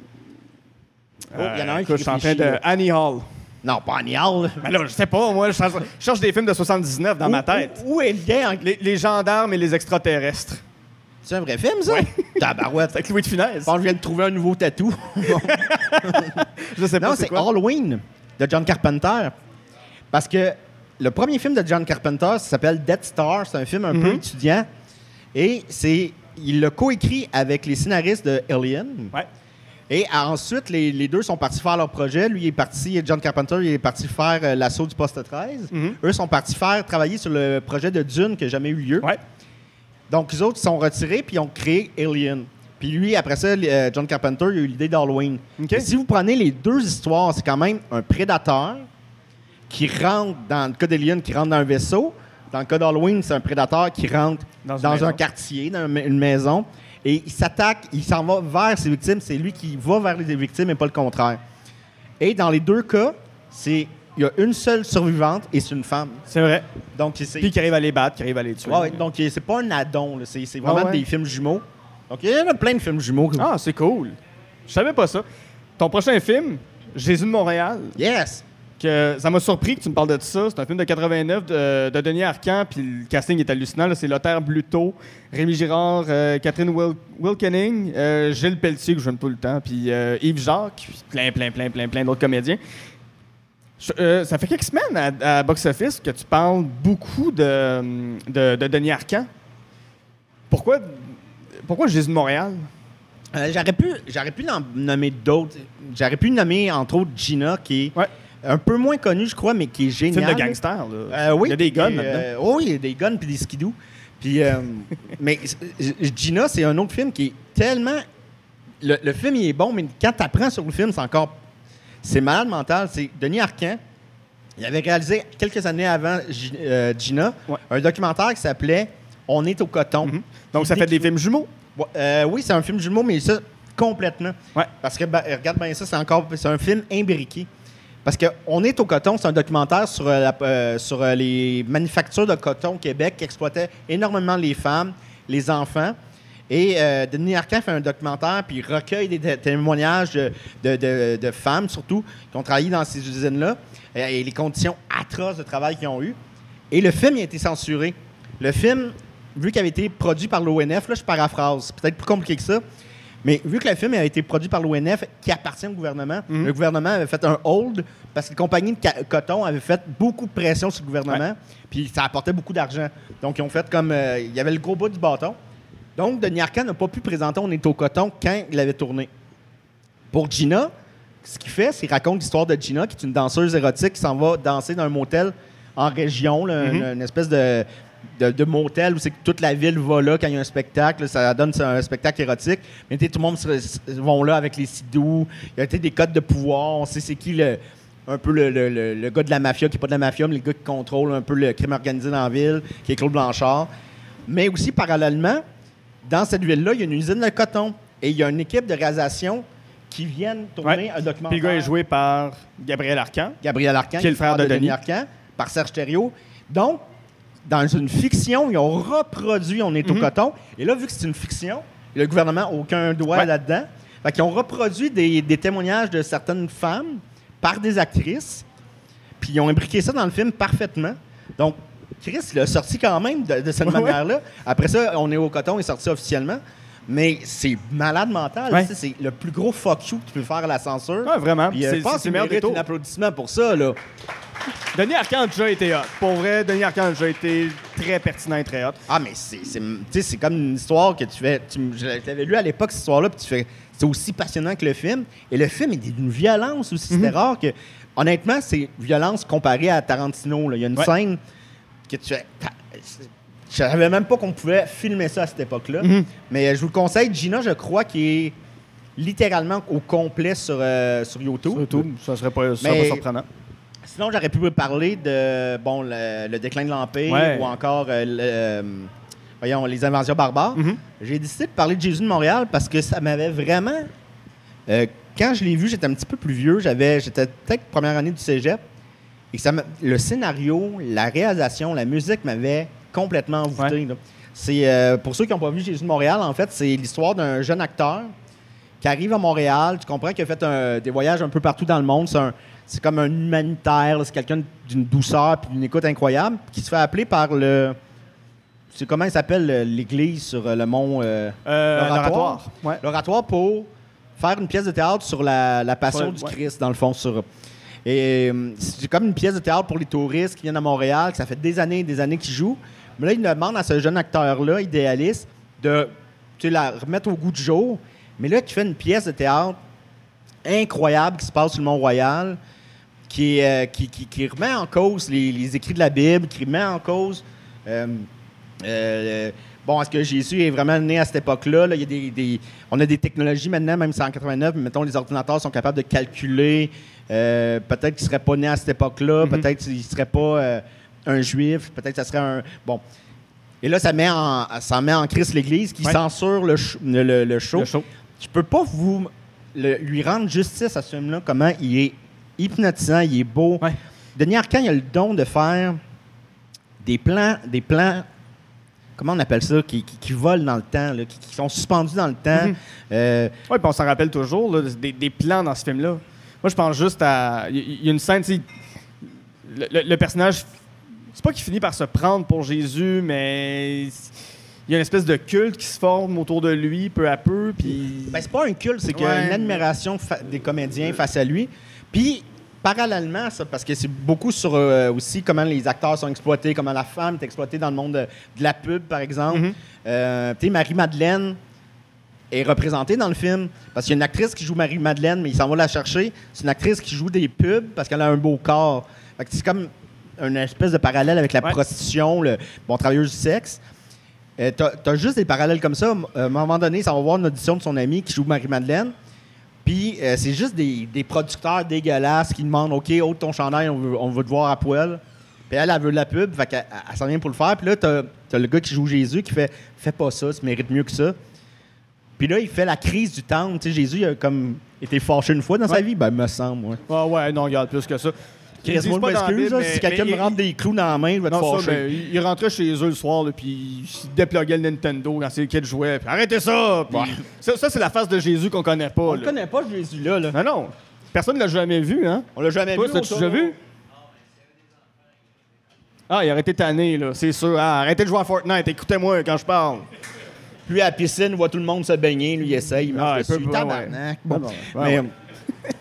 Oh, il y en a un Euh, qui Je suis en train de. Annie Hall. Non, pas Annie Hall. Ben là, je sais pas, moi, je cherche, je cherche des films de 79 dans ma tête. Où, où est le en- Les, les gendarmes et les extraterrestres. C'est un vrai film, ça? Tabarouette. Avec Louis de Funès. Je pense que je viens de trouver un nouveau tatou. Je sais pas Non, c'est c'est quoi? Halloween de John Carpenter. Parce que le premier film de John Carpenter ça s'appelle Death Star. C'est un film un peu Mhm. étudiant. Et c'est il l'a coécrit avec les scénaristes de Alien. Ouais. Et ensuite, les, les deux sont partis faire leur projet. Lui est parti, John Carpenter, il est parti faire euh, l'assaut du poste 13. Mhm. Eux sont partis faire travailler sur le projet de Dune qui n'a jamais eu lieu. Ouais. Donc, les autres sont retirés puis ils ont créé Alien. Puis lui, après ça, euh, John Carpenter, il a eu l'idée d'Halloween. Si vous prenez les deux histoires, c'est quand même un prédateur qui rentre, dans le cas d'Alien, qui rentre dans un vaisseau. Dans le cas d'Halloween, c'est un prédateur qui rentre Dans un quartier, dans une maison. Et il s'attaque, il s'en va vers ses victimes. C'est lui qui va vers les victimes et pas le contraire. Et dans les deux cas, c'est il y a une seule survivante et c'est une femme. C'est vrai. Donc, c'est Puis qui arrive à les battre, qui arrive à les tuer. Ouais, donc c'est pas un addon, c'est c'est vraiment Ah ouais? des films jumeaux. Donc il y en a plein de films jumeaux. Ah, c'est cool. Je savais pas ça. Ton prochain film, Jésus de Montréal, Yes! Que ça m'a surpris que tu me parles de ça. C'est un film de 89 de, de Denis Arcand, puis le casting est hallucinant. C'est Lothar Bluto, Rémi Girard, euh, Catherine Wil- Wilkening, euh, Gilles Pelletier, que je n'aime pas le temps, puis euh, Yves Jacques, puis plein, plein, plein, plein, plein d'autres comédiens. Je- ça fait quelques semaines à, à Box Office que tu parles beaucoup de, de, de Denis Arcand. Pourquoi, pourquoi Jésus de Montréal? J'aurais pu, pu en nommer d'autres. J'aurais pu nommer entre autres Gina, qui est Ouais. Un peu moins connue, je crois, mais qui est Film géniale. de gangster. là. Euh, oui. Il y a des guns euh, oui, il y a des guns puis des skidoo. Puis, euh, mais Gina, c'est un autre film qui est tellement. Le, le film, il est bon, mais quand tu apprends sur le film, c'est encore. C'est malade mental. C'est Denis Arcand. Il avait réalisé quelques années avant Gi- Gina Ouais. un documentaire qui s'appelait On est au coton. Mhm. Donc, ça fait des films jumeaux? Ouais, oui, c'est un film jumeau, mais ça, complètement. Ouais. Parce que, ben, regarde bien ça, c'est encore c'est un film imbriqué. Parce que On est au coton, c'est un documentaire sur, euh, euh, euh, les manufactures de coton au Québec qui exploitaient énormément les femmes, les enfants. Et Denis Arcand fait un documentaire, puis il recueille des té- témoignages de, femmes, surtout, qui ont travaillé dans ces usines-là, et les conditions atroces de travail qu'ils ont eues. Et le film il a été censuré. Le film, vu qu'il avait été produit par l'ONF, là, je paraphrase, c'est peut-être plus compliqué que ça, mais vu que le film a été produit par l'ONF, qui appartient au gouvernement, Mhm. le gouvernement avait fait un hold parce que les compagnies de coton avaient fait beaucoup de pression sur le gouvernement, puis ça apportait beaucoup d'argent. Donc, ils ont fait comme. euh, il y avait le gros bout du bâton. Donc, Denis Arcand n'a pas pu présenter On est au coton quand il avait tourné. Pour Gina, ce qu'il fait, c'est qu'il raconte l'histoire de Gina, qui est une danseuse érotique qui s'en va danser dans un motel en région, là, Mhm. une, une espèce de, de, de motel où c'est que toute la ville va là quand il y a un spectacle. ça donne un spectacle érotique. Mais tout le monde vont là avec les sidous. Il y a des codes de pouvoir. On sait c'est qui le, un peu le, le- le- le gars de la mafia, qui n'est pas de la mafia, mais le gars qui contrôle un peu le crime organisé dans la ville, qui est Claude Blanchard. Mais aussi, parallèlement, dans cette ville-là, il y a une usine de coton. Et il y a une équipe de réalisation qui viennent tourner Ouais. un documentaire. Puis le gars est joué par Gabriel Arcan. Gabriel Arcan, Qui est le frère de Denis. Arcan, par Serge Thériault. Donc, dans une fiction, ils ont reproduit On est au Mhm. coton. Et là, vu que c'est une fiction, le gouvernement n'a aucun doigt Ouais. là-dedans. Fait qu'ils ont reproduit des, des témoignages de certaines femmes par des actrices. Puis ils ont imbriqué ça dans le film parfaitement. Donc, Chris, il a sorti quand même de, de cette ouais. manière-là. Après ça, On est au coton est sorti officiellement. Mais c'est malade mental. Ouais. C'est le plus gros fuck you que tu peux faire à la censure. Ouais, vraiment. Puis, euh, C'est- je pense c'est qu'il mérite un applaudissement pour ça. Là. Denis Arcand a déjà été hot. Pour vrai, Denis Arcand a déjà été très pertinent et très hot. Ah, mais c'est, c'est, tu sais, c'est comme une histoire que tu fais. Tu, je l'avais lu à l'époque, cette histoire-là, puis tu fais. C'est aussi passionnant que le film. Et le film est d'une violence aussi. C'était rare que. Honnêtement, c'est violence comparée à Tarantino. là. Il y a une Ouais. scène que tu fais. Je savais même pas qu'on pouvait filmer ça à cette époque-là. Mhm. Mais euh, je vous le conseille. Gina, je crois qu'il est littéralement au complet sur, euh, sur YouTube. Sur YouTube, ça serait pas, ça Mais- pas surprenant. Sinon, j'aurais pu vous parler de bon, le, le déclin de l'Empire Ouais. ou encore euh, le, euh, voyons, les invasions barbares. Mhm. J'ai décidé de parler de Jésus de Montréal parce que ça m'avait vraiment. quand je l'ai vu, j'étais un petit peu plus vieux. J'avais, j'étais peut-être première année du cégep. Et ça le scénario, la réalisation, la musique m'avait complètement envoûté. C'est, euh, pour ceux qui n'ont pas vu Jésus de Montréal, en fait, c'est l'histoire d'un jeune acteur qui arrive à Montréal. Tu comprends qu'il a fait un- des voyages un peu partout dans le monde. C'est, comme un humanitaire. C'est quelqu'un d'une douceur et d'une écoute incroyable qui se fait appeler par le. C'est comment il s'appelle l'église sur euh, le mont. euh, Euh, L'oratoire? l'oratoire. Ouais. l'oratoire pour faire une pièce de théâtre sur la, la passion du ouais. Christ, dans le fond. Sur, et c'est comme une pièce de théâtre pour les touristes qui viennent à Montréal, que ça fait des années et des années qu'ils jouent. Mais là, il demande à ce jeune acteur-là, idéaliste, de la remettre au goût du jour. Mais là, tu fais une pièce de théâtre incroyable qui se passe sur le Mont-Royal, qui, euh, qui, qui- qui remet en cause les, les écrits de la Bible, qui remet en cause. euh, euh, bon, est-ce que Jésus est vraiment né à cette époque-là? Là, il y a des, des- on a des technologies maintenant, même si en 89, mais mettons, les ordinateurs sont capables de calculer. peut-être qu'il ne serait pas né à cette époque-là, peut-être qu'il ne serait pas un juif, peut-être que ça serait un. Bon. Et là, ça met en, ça met en crise l'Église qui Ouais. censure le, le, show. Le show. Je peux pas vous le- lui rendre justice à ce film-là, comment il est hypnotisant, il est beau. Ouais. Denis Arcand, il a le don de faire des plans, des plans, comment on appelle ça, qui, qui- qui volent dans le temps, là, qui, qui sont suspendus dans le temps. Mhm. Euh, Oui, puis on s'en rappelle toujours, là, des, des plans dans ce film-là. Moi, je pense juste à. Il y, a une scène, le- le personnage. C'est pas qu'il finit par se prendre pour Jésus, mais il y a une espèce de culte qui se forme autour de lui peu à peu, puis. ben, c'est pas un culte, c'est qu'il y a Ouais. une admiration des comédiens face à lui. Puis, parallèlement à ça, parce que c'est beaucoup sur euh, aussi comment les acteurs sont exploités, comment la femme est exploitée dans le monde de, de la pub, par exemple. Mhm. Euh, tu sais, Marie-Madeleine est représentée dans le film parce qu'il y a une actrice qui joue Marie-Madeleine, mais il s'en va la chercher. C'est une actrice qui joue des pubs parce qu'elle a un beau corps. Fait que c'est comme une espèce de parallèle avec la Ouais. prostitution, le bon travailleuse du sexe. Euh, t'as, t'as juste des parallèles comme ça. Euh, À un moment donné, ça va voir une audition de son ami qui joue Marie-Madeleine. Puis euh, c'est juste des, des producteurs dégueulasses qui demandent OK, ôte ton chandail, on veut, on veut te voir à poil. Puis elle, elle veut de la pub, fait qu'elle elle, s'en vient pour le faire. Puis là, t'as, t'as le gars qui joue Jésus qui fait Fais pas ça, tu mérites mieux que ça. Puis là, il fait la crise du temple. Tu sais, Jésus il a comme été fâché une fois dans sa vie. Ben, me semble, ouais. Ah ouais, non, regarde, plus que ça. Chris, moi, je m'excuse, là, mais- si quelqu'un me rentre des clous dans la main, je vais te Non, ça, ben, il il rentrait chez eux le soir, là, puis il se dépluguait le Nintendo quand kids jouaient. Puis arrêtez ça! Puis Ça, ça, c'est la face de Jésus qu'on connaît pas. On le connaît pas, Jésus-là. Là. Non, non. Personne ne l'a jamais vu, hein? On l'a jamais Toi, vu. l'as-tu on déjà vu? Ah, il aurait été tanné, là, c'est sûr. Ah, arrêtez de jouer à Fortnite, écoutez-moi quand je parle. Lui, à la piscine, il voit tout le monde se baigner. Lui, il essaye. Il Ah, il peut pas, ouais. Bon. Mais, ouais,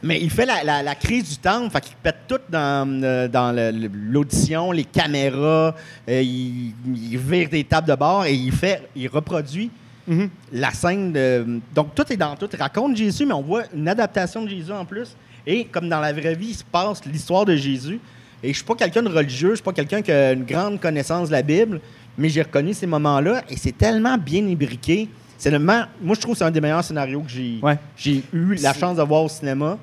mais il fait la, la- la crise du temps. Fait qu'il pète tout dans, euh, dans le- le- l'audition, les caméras. euh, il, il vire des tables de bord et il fait, il reproduit Mhm. la scène de. Donc, tout est dans tout. Il raconte Jésus, mais on voit une adaptation de Jésus en plus. Et comme dans la vraie vie, il se passe l'histoire de Jésus. Et je suis pas quelqu'un de religieux, je suis pas quelqu'un qui a une grande connaissance de la Bible, mais j'ai reconnu ces moments-là et c'est tellement bien imbriqué. C'est le ma- Moi, je trouve que c'est un des meilleurs scénarios que j'ai Ouais. j'ai eu la chance de voir au cinéma.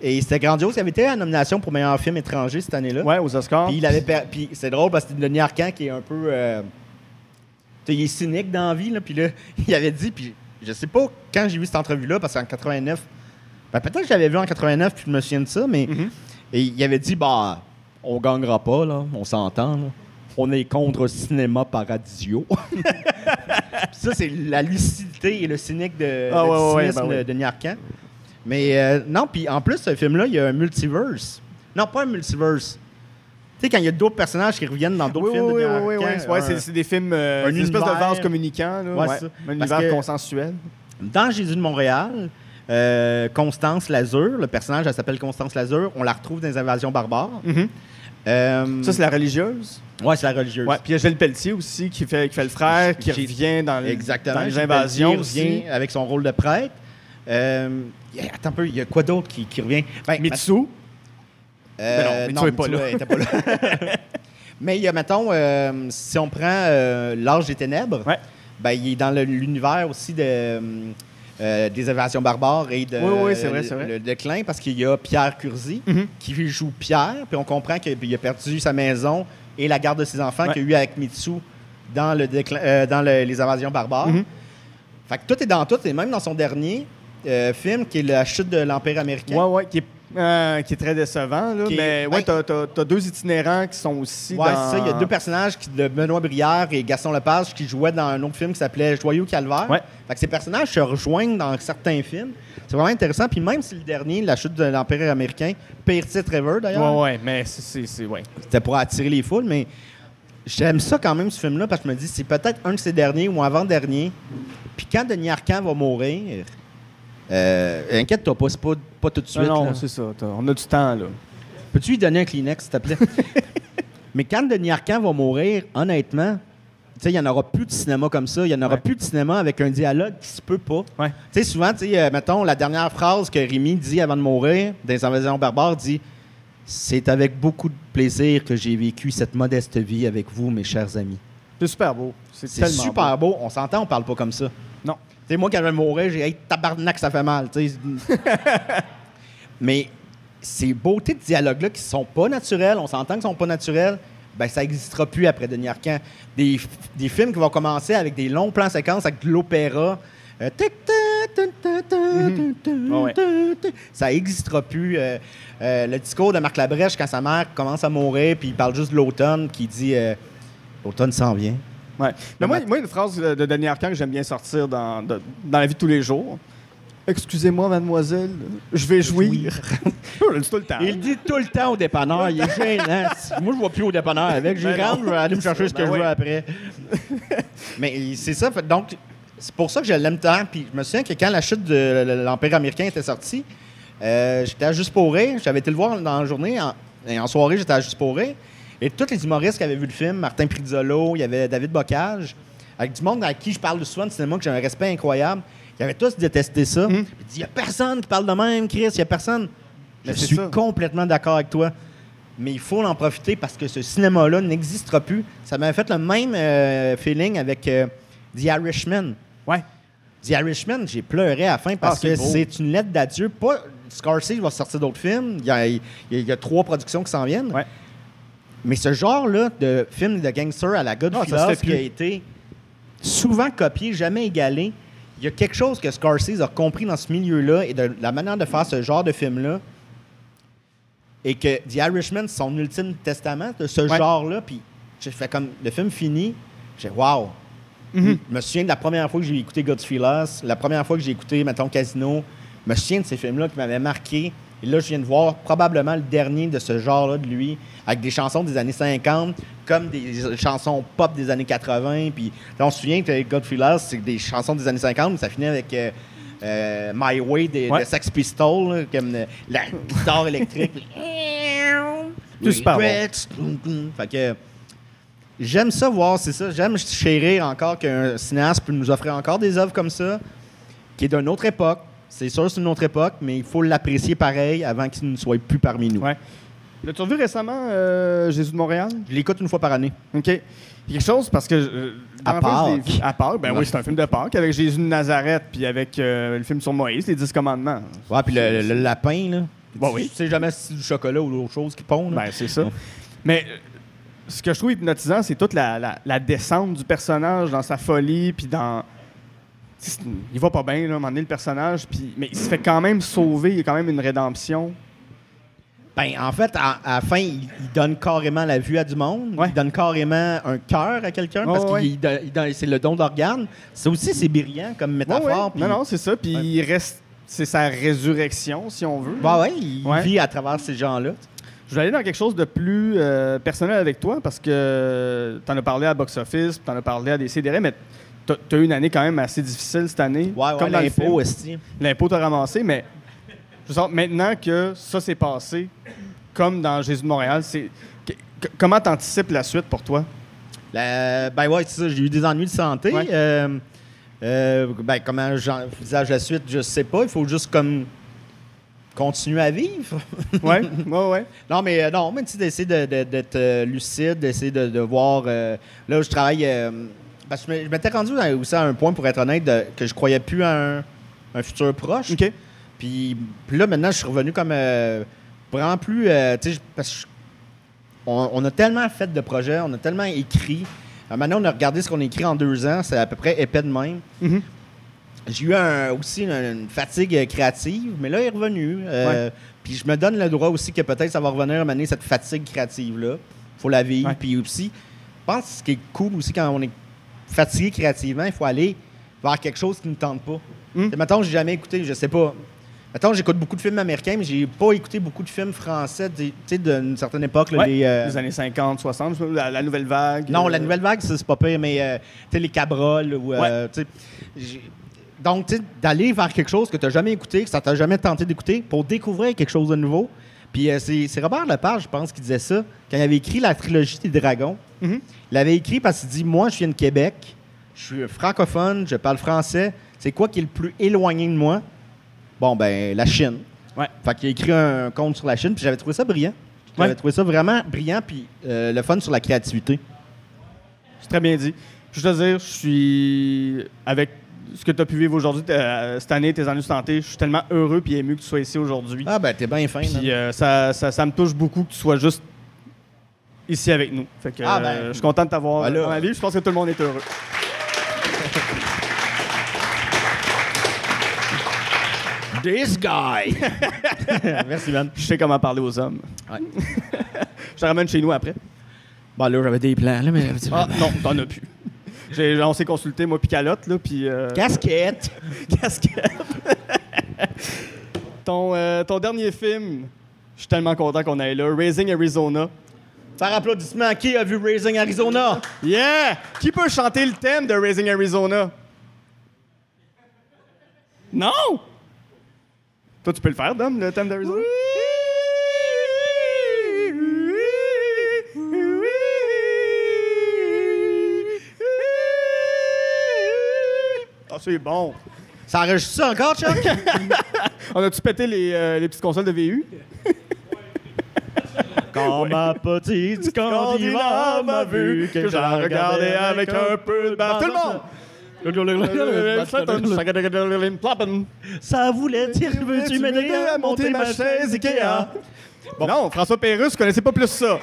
Et c'était grandiose. Il avait été à la nomination pour meilleur film étranger cette année-là. Ouais, aux Oscars. Puis il avait per- puis c'est drôle parce que Denis Arcand qui est un peu euh, tu sais, il est cynique dans la vie là, puis là il avait dit puis je sais pas quand j'ai vu cette entrevue là parce qu'en 89 ben, peut-être que je l'avais vu en 89 puis je me souviens de ça mais Mhm. et il avait dit bah on gagnera pas là, on s'entend là. On est contre Cinéma Paradisio. Ça, c'est la lucidité et le cynique de, Ah, ouais, ouais, ouais, cynisme ben de. Mais euh, non, puis en plus, ce film-là, il y a un multiverse. Non, pas un multiverse. Tu sais, quand il y a d'autres personnages qui reviennent dans d'autres Oui, films oui, de oui, oui, oui. Ouais, c'est, des films, euh, un des espèces de univers. vases communicants, là. Ouais, Ouais, ça. Un Parce univers consensuel. Dans Jésus de Montréal, euh, Constance Lazur, le personnage, elle s'appelle Constance Lazur, on la retrouve dans les invasions barbares. Mhm. Euh, Ça, c'est la religieuse? ouais, c'est la religieuse. Ouais, puis il y a Gilles Pelletier aussi qui fait, qui fait le frère, qui revient dans, le- Exactement. dans les Gilles invasions Pelletier aussi. revient avec son rôle de prêtre. Euh, attends un peu, il y a quoi d'autre qui, qui revient? Ben, Mitsu? Euh, Mais non, Mitsu est pas là. pas. Mais il y a, mettons, euh, si on prend L'Âge des Ténèbres, Ouais. ben, il est dans l'univers aussi de, euh, des invasions barbares et de Oui, vrai, le déclin, parce qu'il y a Pierre Curzi Mhm. qui joue Pierre, puis on comprend qu'il a perdu sa maison et la garde de ses enfants Ouais. qu'il a eu avec Mitsu dans, le déclin- euh, dans le- les invasions barbares. Mhm. Fait que tout est dans tout, et même dans son dernier euh, film, qui est La chute de l'Empire américain. Ouais, ouais, qui est, euh, qui est très décevant. Là, Qui est- mais ouais, t'as, t'as deux itinérants qui sont aussi Ouais, dans... c'est ça. Il y a deux personnages, qui, de Benoît Brière et Gaston Lepage, qui jouaient dans un autre film qui s'appelait Joyeux Calvaire. Ouais. Fait que ces personnages se rejoignent dans certains films. C'est vraiment intéressant. Puis même si le dernier, La chute de l'Empire américain, pire titre ever d'ailleurs, Ouais, ouais, mais c'est... ouais. c'était pour attirer les foules, mais j'aime ça quand même, ce film-là, parce que je me dis, c'est peut-être un de ces derniers ou avant-dernier. Puis quand Denis Arcand va mourir, euh, inquiète-toi pas, c'est pas, pas tout de suite. non, là. c'est ça. on a du temps, là. Peux-tu lui donner un Kleenex, s'il te plaît? Mais quand Denis Arcand va mourir, honnêtement, il n'y en aura plus de cinéma comme ça. Il n'y en aura Ouais. plus de cinéma avec un dialogue qui se peut pas. Ouais. Tu sais, souvent, euh, mettons, la dernière phrase que Rémi dit avant de mourir, dans les invasions barbares, dit C'est avec beaucoup de plaisir que j'ai vécu cette modeste vie avec vous, mes chers amis. C'est super beau. C'est, super beau. On s'entend, on parle pas comme ça. Non. Sais, moi, quand je vais mourir, j'ai hey, tabarnak, ça fait mal. Mais ces beautés de dialogue-là qui sont pas naturelles, on s'entend qu'ils sont pas naturelles, ben ça n'existera plus après Denis Arcand. Des, des films qui vont commencer avec des longs plans séquences, avec de l'opéra. euh, ouais. Ça n'existera plus. Euh, euh, le discours de Marc Labrèche quand sa mère commence à mourir, puis il parle juste de l'automne, qui dit euh, L'automne s'en vient. Ouais. Mais moi, moi, une phrase de Denis Arcand que j'aime bien sortir dans, de- dans la vie de tous les jours. Excusez-moi, mademoiselle, je vais jouir. je le dis tout le temps. Il le dit tout le temps au dépanneur. Il est gênant. Moi, je ne vais plus au dépanneur avec. J'y Ben rentre, je vais aller me chercher ce que Ben je veux oui. après. Mais c'est ça. fait- Donc, c'est pour ça que je l'aime tant. Puis je me souviens que quand la chute de l'Empire américain était sortie, euh, j'étais à Juste pour rire. J'avais été le voir dans la journée. En, et en soirée, j'étais à Juste pour rire. Et tous les humoristes qui avaient vu le film, Martin Prizzolo, il y avait David Bocage, avec du monde avec qui je parle souvent de cinéma, que j'ai un respect incroyable, ils avaient tous détesté ça. Ils disaient, il n'y a personne qui parle de même, Chris. Il n'y a personne. Je Mais suis ça. complètement d'accord avec toi. Mais il faut en profiter parce que ce cinéma-là n'existera plus. Ça m'avait fait le même euh, feeling avec euh, The Irishman. Ouais. The Irishman, j'ai pleuré à la fin parce Ah, que c'est une lettre d'adieu. Pas Scorsese va sortir d'autres films. Il y, a, il y a- il y a trois productions qui s'en viennent. Ouais. Mais ce genre-là de film de gangster à la Ah, Goodfellas fait qui a été souvent copié, jamais égalé, il y a quelque chose que Scorsese a compris dans ce milieu-là et de la manière de faire ce genre de film-là. et que The Irishman, c'est son ultime testament de ce Ouais. genre-là. Puis j'ai fait comme le film fini, j'ai wow. Mhm. Je me souviens de la première fois que j'ai écouté Godzilla, la première fois que j'ai écouté, mettons, Casino. Je me souviens de ces films-là qui m'avaient marqué. Et là, je viens de voir probablement le dernier de ce genre-là de lui, avec des chansons des années 50, comme des chansons pop des années 80. Puis on se souvient que Godzilla, c'est des chansons des années 50, mais ça finit avec euh, euh, My Way des, Ouais. de Sex Pistols, là, comme euh, la guitare électrique. C'est super bon. Regrets. Fait que j'aime ça voir, c'est ça. J'aime chérir encore qu'un cinéaste peut nous offrir encore des œuvres comme ça, qui est d'une autre époque. C'est sûr, c'est une autre époque, mais il faut l'apprécier pareil avant qu'il ne soit plus parmi nous. Ouais. L'as-tu revu récemment, euh, Jésus de Montréal? Je l'écoute une fois par année. OK. Quelque chose parce que. euh, À Pâques. vu- À Pâques, ben oui, c'est un film de Pâques avec Jésus de Nazareth, puis avec euh, le film sur Moïse, les Dix Commandements. Ouais, puis le, le lapin, là. Bon, tu oui. sais jamais si c'est du chocolat ou d'autre chose qui pond. là. Ben, c'est ça. Mais euh, ce que je trouve hypnotisant, c'est toute la, la- la descente du personnage dans sa folie, puis dans. Il va pas bien, là, à un moment donné, le personnage, puis, mais il se fait quand même sauver, il y a quand même une rédemption. Ben, en fait, à, à la fin, il, il donne carrément la vue à du monde. Ouais. Il donne carrément un cœur à quelqu'un parce ouais. donne- c'est le don d'organe. Ça aussi, c'est brillant comme métaphore. ouais. Non, non, c'est ça. Puis il reste. C'est sa résurrection, si on veut. Ouais, il vit à travers ces gens-là. Je vais aller dans quelque chose de plus euh, personnel avec toi parce que tu en as parlé à Box Office, tu en as parlé à des CDR, mais tu as eu une année quand même assez difficile cette année. Ouais, ouais, comme l'impôt, esti. L'impôt t'a ramassé, mais je veux maintenant que ça s'est passé, comme dans Jésus de Montréal, c'est comment t'anticipes la suite pour toi? La- ben ouais, c'est ça, j'ai eu des ennuis de santé. Ouais. Euh, euh, ben, comment j'envisage la suite, je sais pas. Il faut juste comme continuer à vivre. Ouais, ouais, ouais. non, mais euh, non, mais tu sais, d'essayer de- de- d'être euh, lucide, d'essayer de, de voir. euh, là où je travaille. Parce que je m'étais rendu aussi à un point, pour être honnête, de- que je croyais plus à un, un futur proche. OK. Puis, puis là, maintenant, je suis revenu comme euh, vraiment plus. euh, parce on, on a tellement fait de projets, on a tellement écrit. Euh, maintenant, on a regardé ce qu'on a écrit en deux ans, c'est à peu près épais de même. Mhm. J'ai eu un- aussi une, une fatigue créative, mais là, il est revenu. Euh, Puis je me donne le droit aussi que peut-être ça va revenir à mener cette fatigue créative-là. faut la vivre. Puis aussi, je pense que ce qui est cool aussi quand on est fatigué créativement, il faut aller vers quelque chose qui ne tente pas. T'sais, Mettons, j'ai jamais écouté, je sais pas. Mettons, j'écoute beaucoup de films américains, mais j'ai pas écouté beaucoup de films français, tu sais, d'une certaine époque. là, Ouais, les, euh, Les années 50, 60, je sais pas, la, la nouvelle vague. non, la euh, nouvelle vague, c'est pas pire, mais euh, tu sais, les Cabrols ou. euh, donc, tu sais, d'aller vers quelque chose que tu n'as jamais écouté, que ça t'a jamais tenté d'écouter, pour découvrir quelque chose de nouveau. Puis c'est Robert Lepage, je pense, qui disait ça, quand il avait écrit la trilogie des dragons. Mhm. Il avait écrit parce qu'il dit Moi, je viens de Québec, je suis francophone, je parle français. C'est quoi qui est le plus éloigné de moi? Bon, ben, la Chine. Ouais. Fait qu'il a écrit un conte sur la Chine, puis j'avais trouvé ça brillant. J'avais Ouais. trouvé ça vraiment brillant, puis euh, le fun sur la créativité. C'est très bien dit. Je veux te dire, je suis. Avec ce que tu as pu vivre aujourd'hui, euh, cette année, tes années de santé, je suis tellement heureux et ému que tu sois ici aujourd'hui. Ah, ben, t'es bien fin. Puis euh, ça, ça, ça me touche beaucoup que tu sois juste ici avec nous. Fait que, Ah, euh, ben. je suis content de t'avoir Ben dans la vie. Je pense que tout le monde est heureux. This guy! Merci, man. Je sais comment parler aux hommes. Ouais. je te ramène chez nous après. Bon, là, j'avais des plans, là, mais. Ah non, t'en as plus. J'ai- on s'est consulté, moi, puis Calotte, là, puis... euh, Casquette! casquette. ton, euh, ton dernier film, je suis tellement content qu'on aille là, Raising Arizona. Par applaudissement, qui a vu Raising Arizona? Yeah! Qui peut chanter le thème de Raising Arizona? Non! Toi, tu peux le faire, Dom, le thème d'Arizona? Ah, c'est bon. Ça enregistre ça encore, Chuck? On a-tu pété les, euh, les petites consoles de VU? Quand ma petite Scandinave m'a vu, que j'ai regardé avec un peu de barbe. Tout le monde! Ça voulait dire, veux-tu m'aider à monter ma chaise Ikea? Non, François Pérusse, vous connaissez pas plus ça.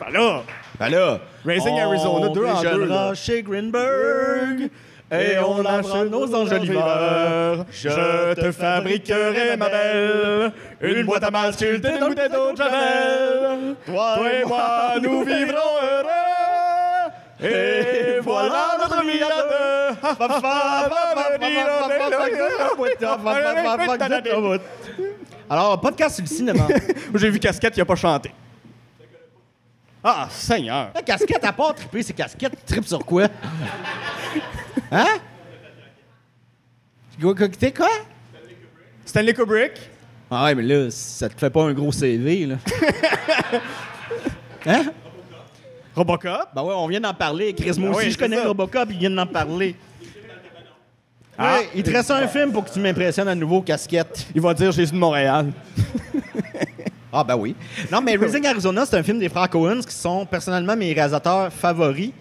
Ben là, Ben là, Raising Arizona, deux en deux, là. chez Greenberg. Et on achète nos enjoliveurs. Je te fabriquerai, ma belle, une boîte à mal sculptée d'une bouteille d'eau de Javel. Toi et moi, nous vivrons heureux. Et voilà notre vie à deux. Alors, podcast sur le cinéma. J'ai vu Casquette, il a pas chanté. Ah, Seigneur. La casquette, à part triper, c'est casquette. Tu tripes sur quoi? Hein? T'es quoi? Stanley Kubrick. Ah ouais, mais là, ça te fait pas un gros CV, là. hein? Robocop. Ben ouais, on vient d'en parler. Chris, moi Ben aussi, je connais ça. Robocop, il vient d'en parler. Ah. Ouais, il te reste un film pour que tu m'impressionnes à nouveau, casquette. Il va dire Jésus de Montréal. Ah, ben oui. Non, mais Raising Arizona, c'est un film des frères Coens qui sont personnellement mes réalisateurs favoris.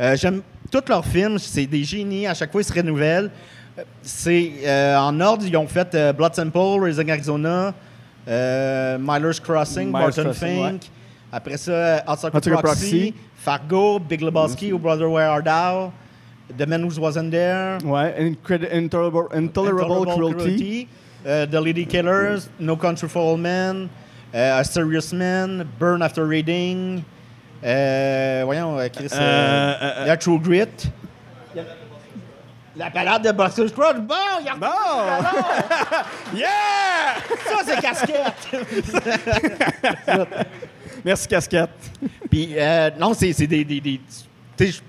Euh, J'aime tous leurs films. C'est des génies. À chaque fois, ils se renouvellent. Euh, C'est euh, en ordre. Ils ont fait euh, Blood Simple, Raising Arizona, euh, Miller's Crossing, Miller's Barton Crossing, Fink. Après ça, Outside Proxy, Proxy. Fargo, Big Lebowski, Oh Brother Where Art Thou, The Man Who Wasn't There. Ouais, Incred- Intolerable, Intolerable Cruelty. uh, The Lady Killers, No Country for Old Men, uh, A Serious Man, Burn After Reading, euh, voyons, euh, Chris, euh, Euh, euh, la True Grit. La balade de Buster Scruggs. Bon, il y a Bon! yeah! ça, c'est casquette. Merci, Casquette. Puis, euh, non, c'est c'est des. des, des- tu sais, je-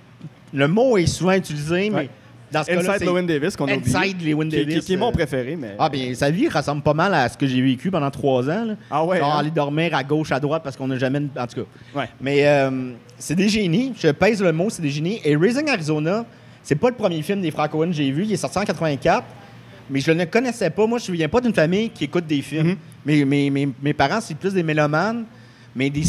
le mot est souvent utilisé, mais Ouais. Dans ce cas-là. Inside c'est Lewin Davis, qu'on a oublié. Inside Lewin Qui- qui- Davis. Qui, est mon euh, préféré, mais... Ah, bien, sa vie ressemble pas mal à ce que j'ai vécu pendant trois ans. Là. Ah ouais, Genre hein? aller dormir à gauche, à droite parce qu'on n'a jamais. En tout cas. Ouais. Mais euh, c'est des génies. Je pèse le mot, c'est des génies. Et Raising Arizona, c'est pas le premier film des frères Coen que j'ai vu. Il est sorti en 84. Mais je ne connaissais pas. Moi, je ne viens pas d'une famille qui écoute des films. Mhm. mes, mes, mes, mes parents, c'est plus des mélomanes. Mais des-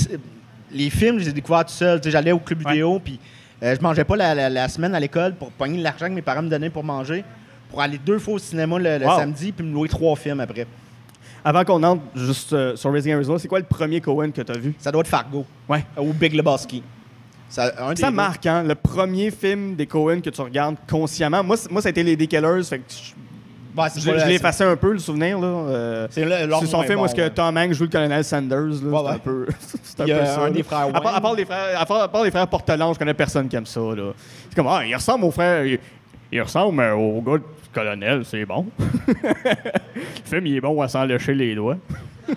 les films, je les ai découverts tout seul. Tu sais, J'allais au club Ouais. vidéo, puis euh, je mangeais pas la, la- la semaine à l'école pour pogner l'argent que mes parents me donnaient pour manger, pour aller deux fois au cinéma le, le Wow. samedi, puis me louer trois films après. Avant qu'on entre juste euh, sur Raising Arizona, c'est quoi le premier Cohen que tu as vu? Ça doit être Fargo Ouais. ou Big Lebowski. Ça, un des Ça deux. marque, hein? Le premier film des Cohen que tu regardes consciemment. Moi, c- moi ça a été Les Décaleurs. Fait que je, C'est je- l'ai effacé un peu, le souvenir. là. Euh, C'est le- leur c'est son film où est-ce que. Tom Hanks joue le colonel Sanders. Là, c'est ouais. un peu, c'est un Il y a peu ça. un des frères À part, à part les frères, à part, à part les frères je connais personne qui aime ça. Là. C'est comme, ah, il ressemble au frère. Il, il ressemble au gars du colonel, c'est bon. le film, il est bon à s'en lécher les doigts.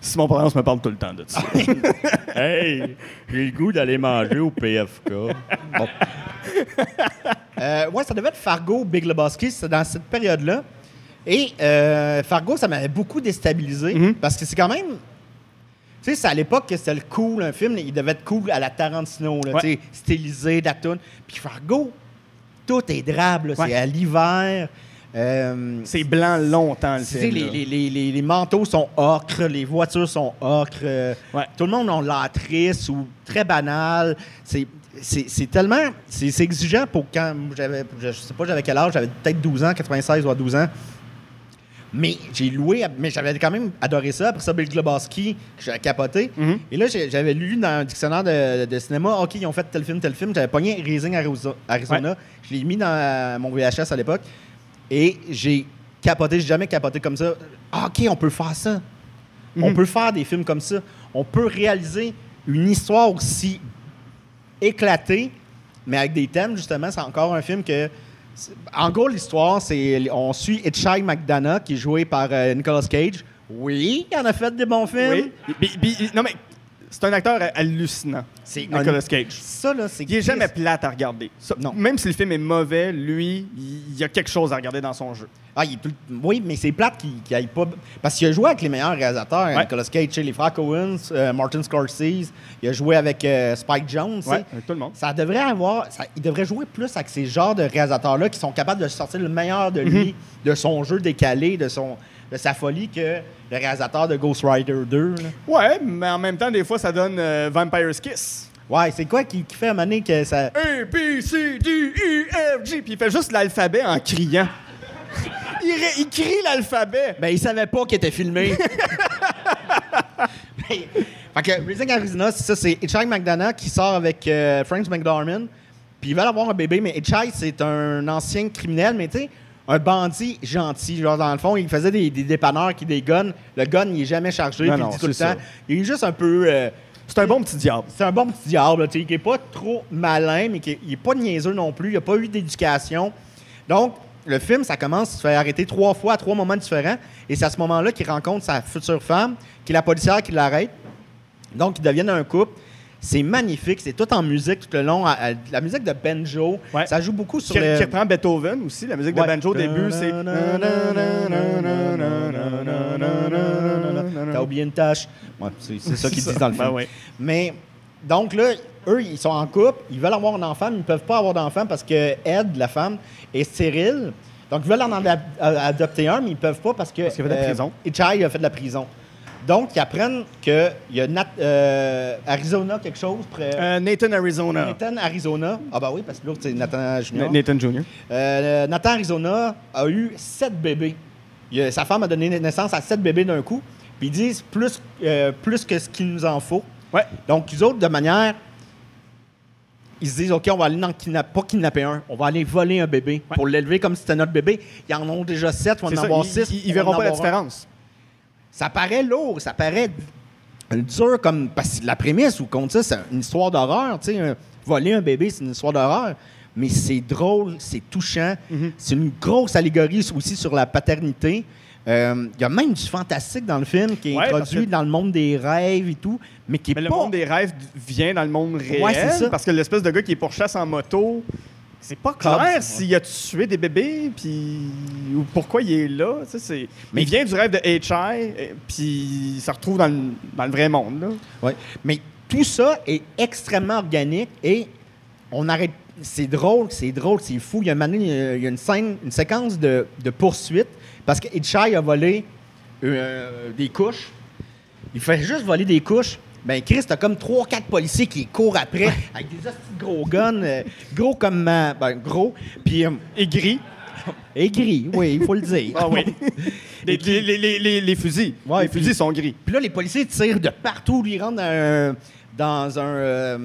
Simon Provence me parle tout le temps de ça. Hey, j'ai le goût d'aller manger au PFK. Bon. Euh, ouais, ça devait être Fargo, Big Lebowski, c'est dans cette période-là. Et euh, Fargo, ça m'avait beaucoup déstabilisé Mhm. parce que c'est quand même. Tu sais, c'est à l'époque que c'était le cool, un film, il devait être cool à la Tarantino, là, Ouais. stylisé, d'atoune. Puis Fargo, tout est drabe, Ouais. c'est à l'hiver. Euh, C'est blanc longtemps, le film. les, les, les, les- les manteaux sont ocre, les voitures sont ocre. euh, Ouais. Tout le monde a l'air triste ou très banal. C'est, c'est, tellement... C'est, exigeant pour quand j'avais... Je sais pas j'avais quel âge, j'avais peut-être 12 ans, 96 ou à 12 ans. Mais j'ai loué... Mais j'avais quand même adoré ça. Après ça, Bill Globowski, que j'avais capoté. Mhm. Et là, j'ai- j'avais lu dans un dictionnaire de, de cinéma, OK, ils ont fait tel film, tel film. J'avais pogné Raising Arizo- Arizona. Je l'ai mis dans mon VHS à l'époque. Et j'ai capoté, j'ai jamais capoté comme ça. Ah, OK, on peut faire ça. On Mhm. peut faire des films comme ça. On peut réaliser une histoire aussi éclatée, mais avec des thèmes, justement. C'est encore un film que. En gros, l'histoire, c'est. On suit Hitchhike McDonough, qui est joué par euh, Nicolas Cage. Oui, il en a fait des bons films. Oui. Non, mais c'est un acteur hallucinant, C'est Nicolas Cage. Ça, là, c'est. Il est jamais plate à regarder. Ça- Non. Même si le film est mauvais, lui, il y a quelque chose à regarder dans son jeu. Ah, il est tout- Oui, mais c'est plate qu'il qu'il aille pas. Parce qu'il a joué avec les meilleurs réalisateurs. Ouais. Nicolas Cage, les frères Coen, euh, Martin Scorsese. Il a joué avec euh, Spike Jones. Ouais, avec tout le monde. Ça devrait avoir. ça- il devrait jouer plus avec ces genres de réalisateurs-là qui sont capables de sortir le meilleur de lui, de son jeu décalé, de, son, de sa folie que le réalisateur de Ghost Rider 2. là. Ouais, mais en même temps, des fois, ça donne euh, Vampire's Kiss. Ouais, c'est quoi qui, qui fait à un moment donné que ça. A, B, C, D, E, F, G. Puis il fait juste l'alphabet en criant. Il, ré- il crie l'alphabet. Ben, il savait pas qu'il était filmé. fait que Raising Arizona, c'est ça, c'est Hitchhike McDonough qui sort avec euh, Frank McDormand. Puis ils veulent avoir un bébé, mais Hitchhike, c'est un ancien criminel, mais tu sais, un bandit gentil. Genre, dans le fond, il faisait des, des dépanneurs qui des guns. Le gun, il est jamais chargé, Non, puis non, il dit tout le temps. Il est juste un peu. euh, C'est un bon petit diable. c'est un bon petit diable, tu sais, qui est pas trop malin, mais qui est, il est pas niaiseux non plus. Il a pas eu d'éducation. Donc, le film, ça commence, il se fait arrêter trois fois à trois moments différents. Et c'est à ce moment-là qu'il rencontre sa future femme, qui est la policière qui l'arrête. Donc, ils deviennent un couple. C'est magnifique. C'est tout en musique tout le long. à- à- La musique de Benjo, Ouais. ça joue beaucoup sur Qui, le... qui reprend Beethoven aussi. La musique Ouais. de banjo au début, c'est. T'as oublié une tâche. Ouais, c'est ça qu'ils disent dans le film. Ben. Mais donc là, eux, ils sont en couple, ils veulent avoir un enfant, mais ils ne peuvent pas avoir d'enfant parce que Ed, la femme, est stérile. Donc ils veulent en a- adopter un, mais ils ne peuvent pas parce que. Parce qu'il a fait de la prison. Itchai a fait de la prison. Donc ils apprennent qu'il y a Nat- euh, Arizona quelque chose près. Euh, Nathan Arizona. Nathan Arizona. Ah, bah oui, parce que l'autre, c'est Nathan Junior. Nathan Jr. Euh, Nathan Arizona a eu sept bébés. Il a- sa femme a donné naissance à sept bébés d'un coup. Puis ils disent plus, plus que ce qu'il nous en faut. Ouais. Donc, ils autres, de manière. Ils se disent, OK, on va aller dans kidnap- pas kidnapper un, on va aller voler un bébé pour l'élever comme si c'était notre bébé. Ils en ont déjà sept, on va en ça, avoir ils- six. Ils, ils verront pas la un. Ça paraît lourd, ça paraît dur comme. Parce que la prémisse ou contre ça, c'est une histoire d'horreur. Tu sais, un- voler un bébé, c'est une histoire d'horreur. Mais c'est drôle, c'est touchant. Mhm. C'est une grosse allégorie aussi sur la paternité. Euh, Il y a même du fantastique dans le film qui est Ouais, introduit que- dans le monde des rêves et tout, mais qui est Mais le monde des rêves vient dans le monde réel. Ouais, c'est ça. Parce que l'espèce de gars qui est pourchasse en moto, c'est pas clair s'il a tué des bébés, puis ou pourquoi il est là. c'est- Mais- il vient du rêve de H.I., et- puis il se retrouve dans le, dans le vrai monde. Là. Ouais. Mais tout ça est extrêmement organique et on arrête. C'est drôle, c'est drôle, c'est fou. Il y a, un moment donné, il y a- une scène, une séquence de, de poursuite parce que Hitchai a volé euh, des couches. Il fait juste voler des couches. Ben, Chris, t'as comme 3-4 policiers qui courent après avec des gros guns, euh, gros comme. ma- ben, gros. Puis. euh, Et gris. et gris, oui, il faut le dire. Ah oui. les, les, les, les- les- les fusils. Ouais, les fusils sont gris. Puis là, les policiers tirent de partout. Ils rentrent dans un, dans un euh,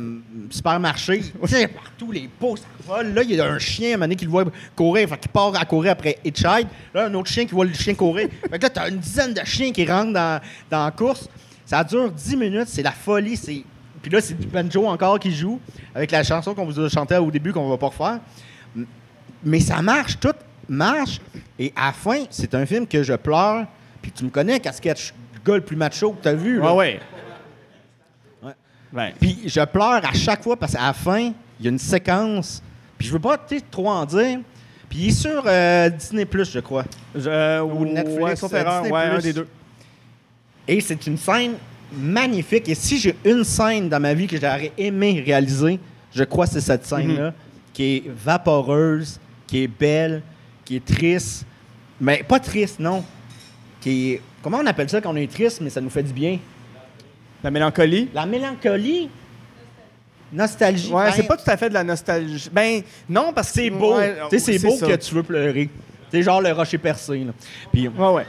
supermarché. Ils tirent partout, les pots, ça vole. Là, il y a un chien, à un moment donné, qui le voit courir. Fait qu'il part à courir après Hitchhike. Là, un autre chien qui voit le chien courir. Fait que là, t'as une dizaine de chiens qui rentrent dans, dans la course. Ça dure 10 minutes. C'est la folie. C'est... Puis là, c'est du banjo encore qui joue avec la chanson qu'on vous a chantée au début qu'on va pas refaire. Mais ça marche, tout marche. Et à la fin, c'est un film que je pleure. Puis tu me connais, casquette, je suis le gars le plus macho que tu as vu. là. Ouais, ouais. Ouais. Ben, Puis je pleure à chaque fois parce qu'à la fin, il y a une séquence. Puis je veux pas trop en dire. Puis il est sur euh, Disney, je crois. je- Ou Netflix, ouais, sauf euh, erreur, ouais, un des deux. Et c'est une scène magnifique. Et si j'ai une scène dans ma vie que j'aurais aimé réaliser, je crois que c'est cette scène-là, qui est vaporeuse, qui est belle, qui est triste. Mais pas triste, non. Qui est. Comment on appelle ça quand on est triste, mais ça nous fait du bien? La mélancolie. La mélancolie? Nostalgie. Ouais, Ben, c'est pas tout à fait de la nostalgie. Ben, non, parce que C'est beau. ouais, tu sais, c'est beau ça. que tu veux pleurer. C'est genre le rocher percé. Là. Puis, Ouais, ouais.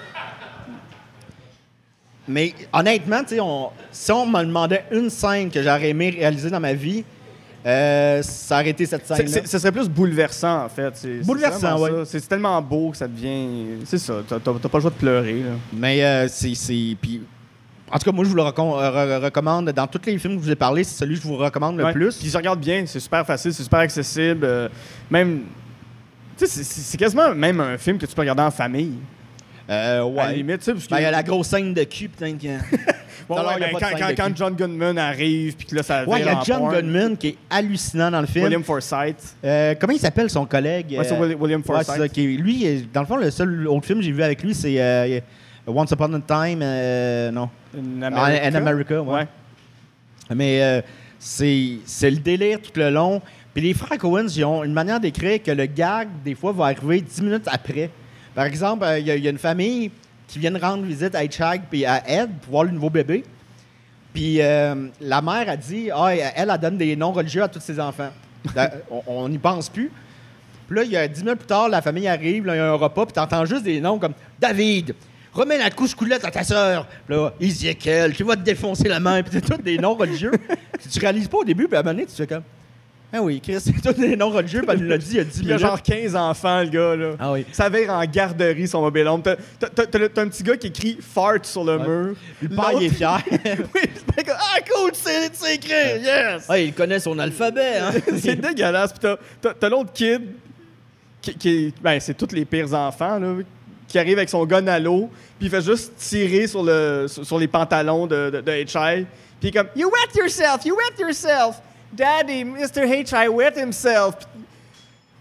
Mais honnêtement, on- si on me demandait une scène que j'aurais aimé réaliser dans ma vie, euh, ça aurait été cette scène-là. Ce serait plus bouleversant, en fait. Bouleversant. C'est tellement beau que ça devient. C'est ça. T'as pas le choix de pleurer. Là. Mais euh, c'est. Puis, en tout cas, moi, je vous le recom- re- re- recommande. Dans tous les films que je vous ai parlé, c'est celui que je vous recommande le Ouais. plus. Puis ils se regardent bien. C'est super facile, c'est super accessible. euh, même. Tu sais, c'est quasiment même un film que tu peux regarder en famille. Euh, À la ouais. limite, tu sais. parce que- Ben, il y a la grosse scène de cul, Ouais, Non, ouais, ben, de quand. John Goodman arrive, puis que là, ça Ouais, il y a John porn. Goodman qui est hallucinant dans le film. William Forsythe. Euh, comment il s'appelle son collègue? Ouais, c'est Euh, Willi- William Ouais, Forsythe. lui, dans le fond, le seul autre film que j'ai vu avec lui, c'est euh, Once Upon a Time. euh, non. In Ah, America. In America, ouais. Ouais. Mais c'est le délire tout le long. Puis les frères Cohen, ils ont une manière d'écrire que le gag, des fois, va arriver dix minutes après. Par exemple, euh, il y, a- il y a une famille qui vient de rendre visite à Hitchhike puis à Ed pour voir le nouveau bébé. Puis euh, la mère a dit ah, elle, elle donne des noms religieux à tous ses enfants. On- n'y pense plus. Puis là, il y a dix minutes plus tard, la famille arrive, il y a un repas, puis t'entends juste des noms comme David, remets la couche coulette à ta sœur. Puis là, Ezekiel, tu vas te défoncer la main, puis c'est tous des noms religieux. Tu réalises pas au début, puis à un moment donné, tu fais comme Ah oui, Chris, c'est tous des noms religieux, nous l'a dit il y a 10 Puis il a minutes. genre 15 enfants, le gars, là. Ah oui. Ça vire en garderie, son mobile home. T'as, un petit gars qui écrit fart sur le Ouais. mur. Le père, il est fier. oui, c'est ah, cool, c'est, c'est écrit, yes! ah, il connaît son alphabet, hein? c'est dégueulasse. Puis t'as, l'autre kid, qui, qui ben, c'est tous les pires enfants, là, qui arrive avec son gun à l'eau, puis il fait juste tirer sur, le, sur les pantalons de, de, de HI. Puis il est comme, You wet yourself, you wet yourself. Daddy, Mr. HI wet himself.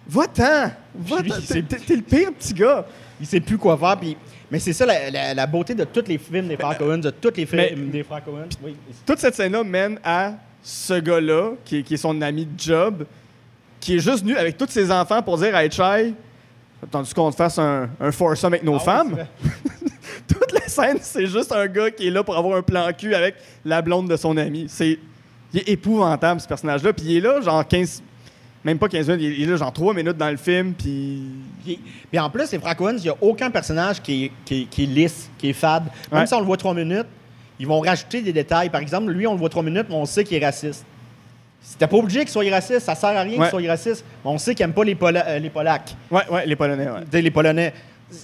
Va-t'en! Va-t'en. T'es, le pire petit gars. Il sait plus quoi faire, puis... Mais c'est ça la, la- la beauté de tous les films des frères Cohen, de tous les films Mais- des Cohen. Oui. Toute cette scène-là mène à ce gars-là, qui, est- qui est son ami de job, qui est juste venu avec tous ses enfants pour dire à Hitchai, Attendu qu'on te fasse un, un foursome avec nos Ah oui, femmes? vrai. Toute la scène, c'est juste un gars qui est là pour avoir un plan cul avec la blonde de son ami. C'est il est épouvantable, ce personnage-là. Puis il est là, genre 15... Même pas 15 minutes, il est- là, genre 3 minutes dans le film, puis... Puis, en plus, les Cohen, il n'y a aucun personnage qui est, qui, qui est lisse, qui est fade. Même Ouais. si on le voit trois minutes, ils vont rajouter des détails. Par exemple, lui, on le voit trois minutes, mais on sait qu'il est raciste. C'était pas obligé qu'il soit raciste, ça sert à rien Ouais. qu'il soit raciste. Mais on sait qu'il n'aime pas les, Pola- euh, les Polacs, Ouais, ouais, les Polonais, ouais. Les Polonais.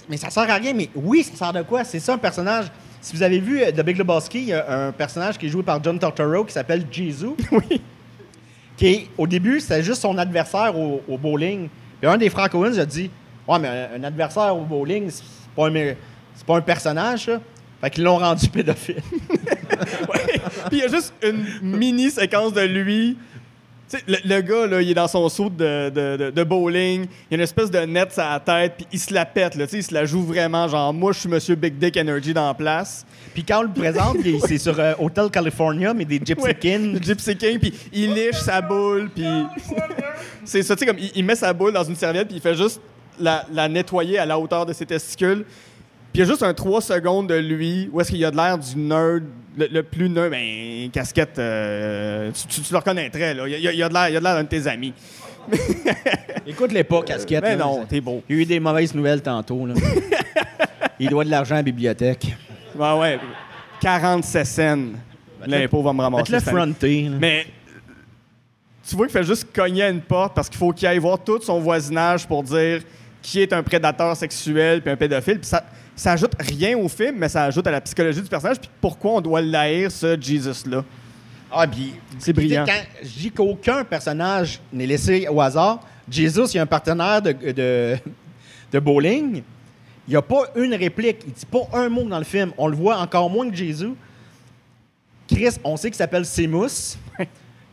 Mais ça sert à rien, mais oui, ça sert de quoi? C'est ça un personnage. Si vous avez vu euh, The Big Lebowski, il y a un personnage qui est joué par John Turturro qui s'appelle Jesus. Oui. qui au début, c'était juste son adversaire au, au bowling. Puis un des Cohen a dit Ouais, mais un, un adversaire au bowling, c'est pas un, pas un personnage, ça. Fait qu'ils l'ont rendu pédophile. Ouais. Puis il y a juste une mini séquence de lui. Le, le gars, là, il est dans son saut de, de- de- de bowling. Il y a une espèce de net sur la tête, puis il se la pète. Là, il se la joue vraiment, genre, moi, je suis Monsieur Big Dick Energy dans la place. Puis quand on le présente, il- c'est sur euh, Hotel California, mais des Gypsy le Gypsy King, puis il liche sa boule, puis. c'est ça, tu sais, comme il, il met sa boule dans une serviette, puis il fait juste la, la nettoyer à la hauteur de ses testicules. Puis il y a juste un 3 secondes de lui où est-ce qu'il a de l'air du nerd, le, le plus nerd, ben, casquette, euh, tu, tu- tu le reconnaîtrais, là. Il y a, il a de l'air il y a de l'air d'un de tes amis. Écoute-les pas, casquette. Mais là. non, t'es beau. Il y a eu des mauvaises nouvelles tantôt. Là. il doit de l'argent à la bibliothèque. Ouais, ouais. 47 cents. L'impôt va me ramasser. Fronter. là. Mais tu vois qu'il fait juste cogner à une porte parce qu'il faut qu'il aille voir tout son voisinage pour dire qui est un prédateur sexuel puis un pédophile. Puis ça, ça ajoute rien au film, mais ça ajoute à la psychologie du personnage puis pourquoi on doit l'haïr, ce Jesus-là. Ah, puis. C'est brillant. Quand je dis qu'aucun personnage n'est laissé au hasard, Jesus, il y a un partenaire de, de, de bowling. Il n'y a pas une réplique. Il dit pas un mot dans le film. On le voit encore moins que Jésus. Chris, on sait qu'il s'appelle Seamus.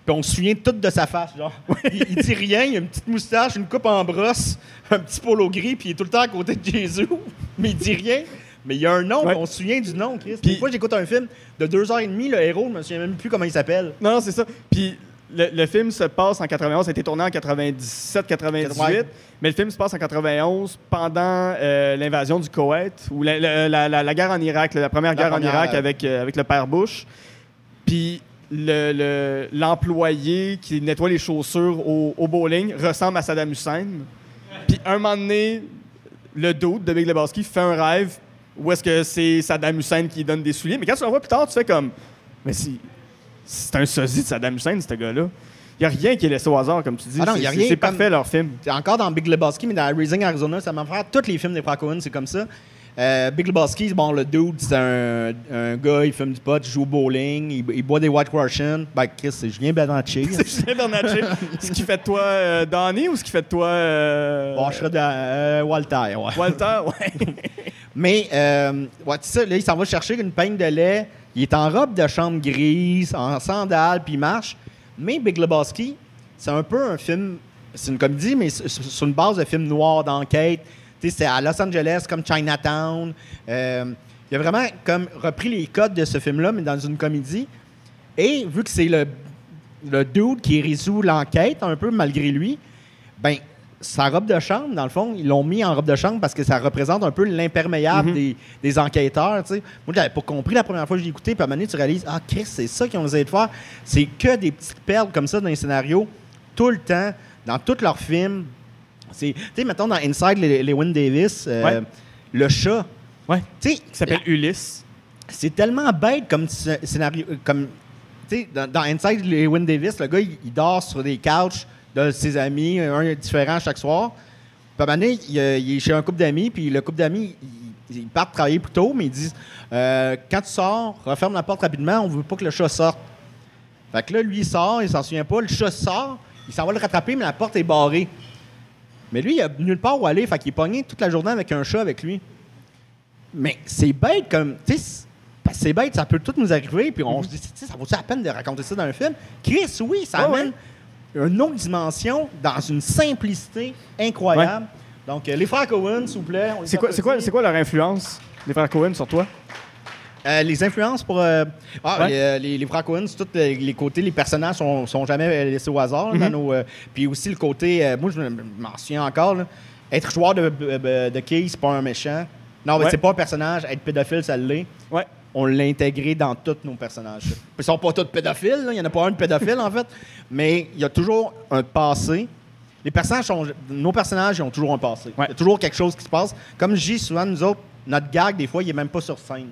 Puis on se souvient tout de sa face. Genre. Il, il dit rien, il a une petite moustache, une coupe en brosse, un petit polo gris, puis il est tout le temps à côté de Jésus. Mais il dit rien. Mais il y a un nom, Ouais. on se souvient du nom, Chris. Puis- Une fois, j'écoute un film de deux heures et demie, le héros, je me souviens même plus comment il s'appelle. Non, non, c'est ça. Puis le, le film se passe en 91, ça a été tourné en 97-98, Ouais. mais le film se passe en 91 pendant euh, l'invasion du Koweït ou la, la- la- la- guerre en Irak, la première guerre première, en Irak euh, avec, euh, avec le père Bush. Puis le- le- l'employé qui nettoie les chaussures au, au bowling ressemble à Saddam Hussein. Puis un moment donné, le doute de Big Lebowski fait un rêve où est-ce que c'est Saddam Hussein qui donne des souliers. Mais quand tu le vois plus tard, tu fais comme... Mais si... C'est un sosie de Saddam Hussein, ce gars-là. Il n'y a rien qui est laissé au hasard, comme tu dis. Ah non, C'est- C'est comme- parfait, leur film. Encore dans Big Lebowski, mais dans Raising Arizona, ça m'a fait tous les films des Coen, c'est comme ça. Euh, Big Lebowski, bon, le dude, c'est un, un gars, il fume du pot, il joue au bowling, il, il boit des White Russian. Ben, Chris, c'est Julien Bernatchez. C'est Julien Bernatchez. ce qui fait de toi euh, Donnie ou ce qui fait de toi euh, bon, je serais de euh, Walter, ouais. Walter? Ouais. Mais, euh, ouais, tu sais, là, il s'en va chercher une peigne de lait. Il est en robe de chambre grise, en sandales, puis il marche. Mais Big Lebowski, c'est un peu un film, c'est une comédie, mais sur une base de film noir d'enquête. C'est à Los Angeles, comme Chinatown. Euh, il a vraiment comme repris les codes de ce film-là, mais dans une comédie. Et vu que c'est le, le dude qui résout l'enquête, un peu malgré lui, ben sa robe de chambre, dans le fond, ils l'ont mis en robe de chambre parce que ça représente un peu l'imperméable Mhm. des, des enquêteurs. tu sais. Moi, j'avais pas compris la première fois que j'ai écouté, puis à un moment donné, tu réalises, ah, Chris, c'est ça qu'ils ont essayé de faire. C'est que des petites perles comme ça dans les scénarios, tout le temps, dans tous leurs films. Tu sais, mettons dans Inside Le- Lewin Davis, euh, Ouais. le chat. ouais. Tu sais, Qui s'appelle Ulysse. c'est tellement bête comme sc- scénario. euh, Comme, tu sais, dans, dans Inside Lewin Davis, le gars, il, il dort sur des couches de ses amis, un est différent chaque soir. Puis à un moment donné, il, euh, il est chez un couple d'amis, puis le couple d'amis, ils, ils partent travailler plus tôt, mais ils disent euh, Quand tu sors, referme la porte rapidement, on veut pas que le chat sorte. Fait que là, lui, il sort, il s'en souvient pas, le chat sort, il s'en va le rattraper, mais la porte est barrée. Mais lui, il a nulle part où aller, fait qu'il est pogné toute la journée avec un chat avec lui. Mais c'est bête comme. Tu sais, c'est- bête, ça peut tout nous arriver, puis on se dit, ça vaut la peine de raconter ça dans un film? Chris, oui, ça Ouais, amène une autre dimension dans une simplicité incroyable. Donc, euh, les frères Cohen, s'il vous plaît. C'est quoi, quoi, quoi leur influence, les frères Cohen, sur toi? Euh, les influences pour. euh, ah, Ouais. les, euh, les, les Coen, c'est tous les, les côtés, les personnages sont, sont jamais laissés au hasard. là, dans nos, euh, puis aussi le côté. moi, je me- m'en souviens encore. là, être joueur de, de, de quilles, c'est pas un méchant. Non, mais Ouais. c'est pas un personnage. Être pédophile, ça l'est. Ouais. On l'a intégré dans tous nos personnages. Ils sont pas tous pédophiles, il y en a pas un de pédophile en fait, mais il y a toujours un passé. Les personnages sont, nos personnages ils ont toujours un passé. Il Ouais. y a toujours quelque chose qui se passe. Comme je dis souvent, nous autres, notre gag, des fois, il est même pas sur scène.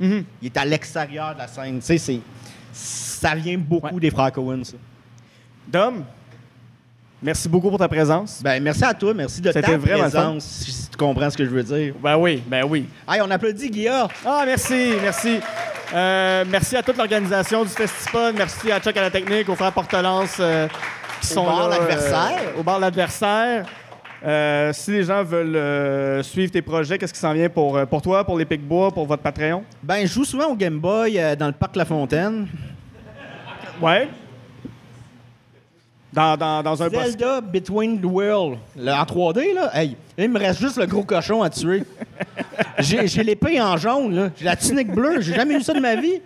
Mhm. Il est à l'extérieur de la scène. Tu sais, c'est, ça vient beaucoup Ouais. des frères Cohen, ça. Dom, merci beaucoup pour ta présence. Ben, merci à toi, merci de ta C'était vraiment présence, si tu comprends ce que je veux dire. Ben oui, ben oui. Hey, on applaudit Guilla. Ah, merci, merci. Euh, merci à toute l'organisation du Festipod. Merci à Chuck à la technique, aux frères Portelance euh, qui Au sont bar là. l'adversaire. euh, au bar l'adversaire. Euh, si les gens veulent euh, suivre tes projets, qu'est-ce qui s'en vient pour, euh, pour toi, pour les Pic-Bois, pour votre Patreon? Ben, je joue souvent au Game Boy euh, dans le parc La Fontaine. Ouais. Dans, dans, dans un boss. Zelda Between the World. Le- en 3D, là. Hey, il me reste juste le gros cochon à tuer. J'ai j'ai l'épée en jaune, là. J'ai la tunique bleue. J'ai jamais eu ça de ma vie.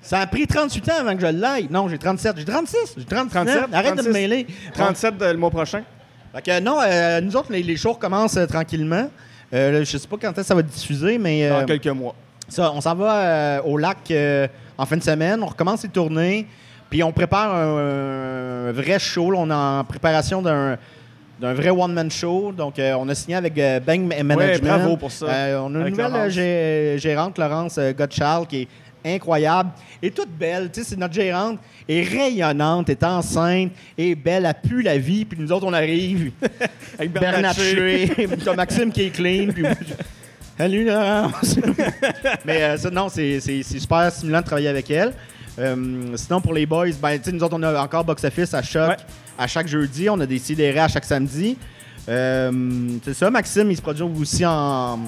Ça a pris 38 ans avant que je l'aille. Non, j'ai 37. J'ai 36. J'ai 37. 37, Arrête de 36. me mêler. 37 de- le mois prochain? Fait que non, euh, nous autres, les, les shows recommencent euh, tranquillement. Euh, je sais pas quand est-ce que ça va être diffusé, mais euh, Dans quelques mois. ça, on s'en va au lac en fin de semaine. On recommence les tournées. Puis on prépare un, un vrai show. là. on est en préparation d'un d'un vrai one-man show. Donc, euh, on a signé avec euh, Bang Management. bravo pour ça. Euh, on a une nouvelle Laurence. gérante, Laurence Gottschall, qui est incroyable. Et toute belle. Tu sais, c'est notre gérante. est rayonnante, est enceinte, est belle, elle pue la vie. Puis nous autres, on arrive. Avec t'as Maxime qui est clean. Puis... Salut, Laurence. Mais euh, ça, non, c'est super stimulant de travailler avec elle. Euh, sinon, pour les boys, ben, tu sais, nous autres, on a encore Box Office à choc Ouais. à chaque jeudi. On a des sidérés à chaque samedi. Euh, c'est ça, Maxime, il se produit aussi en,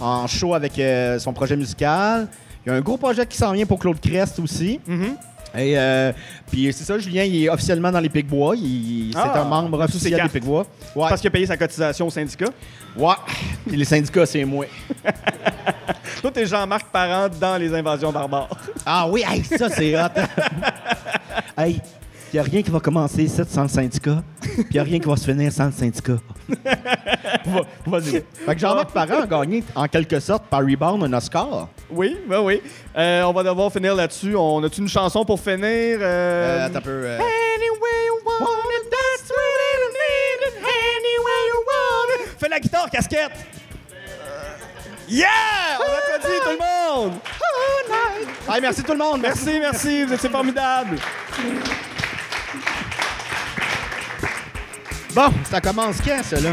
en show avec son projet musical. Il y a un gros projet qui s'en vient pour Claude Crest aussi. Mhm. Et euh, puis c'est ça, Julien, il est officiellement dans les Picbois. Il, c'est Ah, un membre officiel des. Picbois. Ouais. Parce qu'il a payé sa cotisation au syndicat? Ouais. Puis les syndicats, c'est moi. Toi, t'es Jean-Marc Parent dans les invasions barbares. Ah oui, hey, ça c'est hot. hey, il a rien qui va commencer ici sans le syndicat. Puis il a rien qui va se finir sans le syndicat. Va- Vas-y. Fait que Jean-Marc Parent a gagné en quelque sorte par rebound un Oscar. Oui, ben oui. Euh, on va devoir finir là-dessus. On a-tu une chanson pour finir? Euh, Euh, attends un peu. euh, Anyway you want it, that's what it. Anyway you want it. Fais la guitare, casquette! Yeah! On applaudit tout le monde! Hey, merci tout le monde. Merci, merci, vous étiez formidables. Bon, ça commence quand, cela?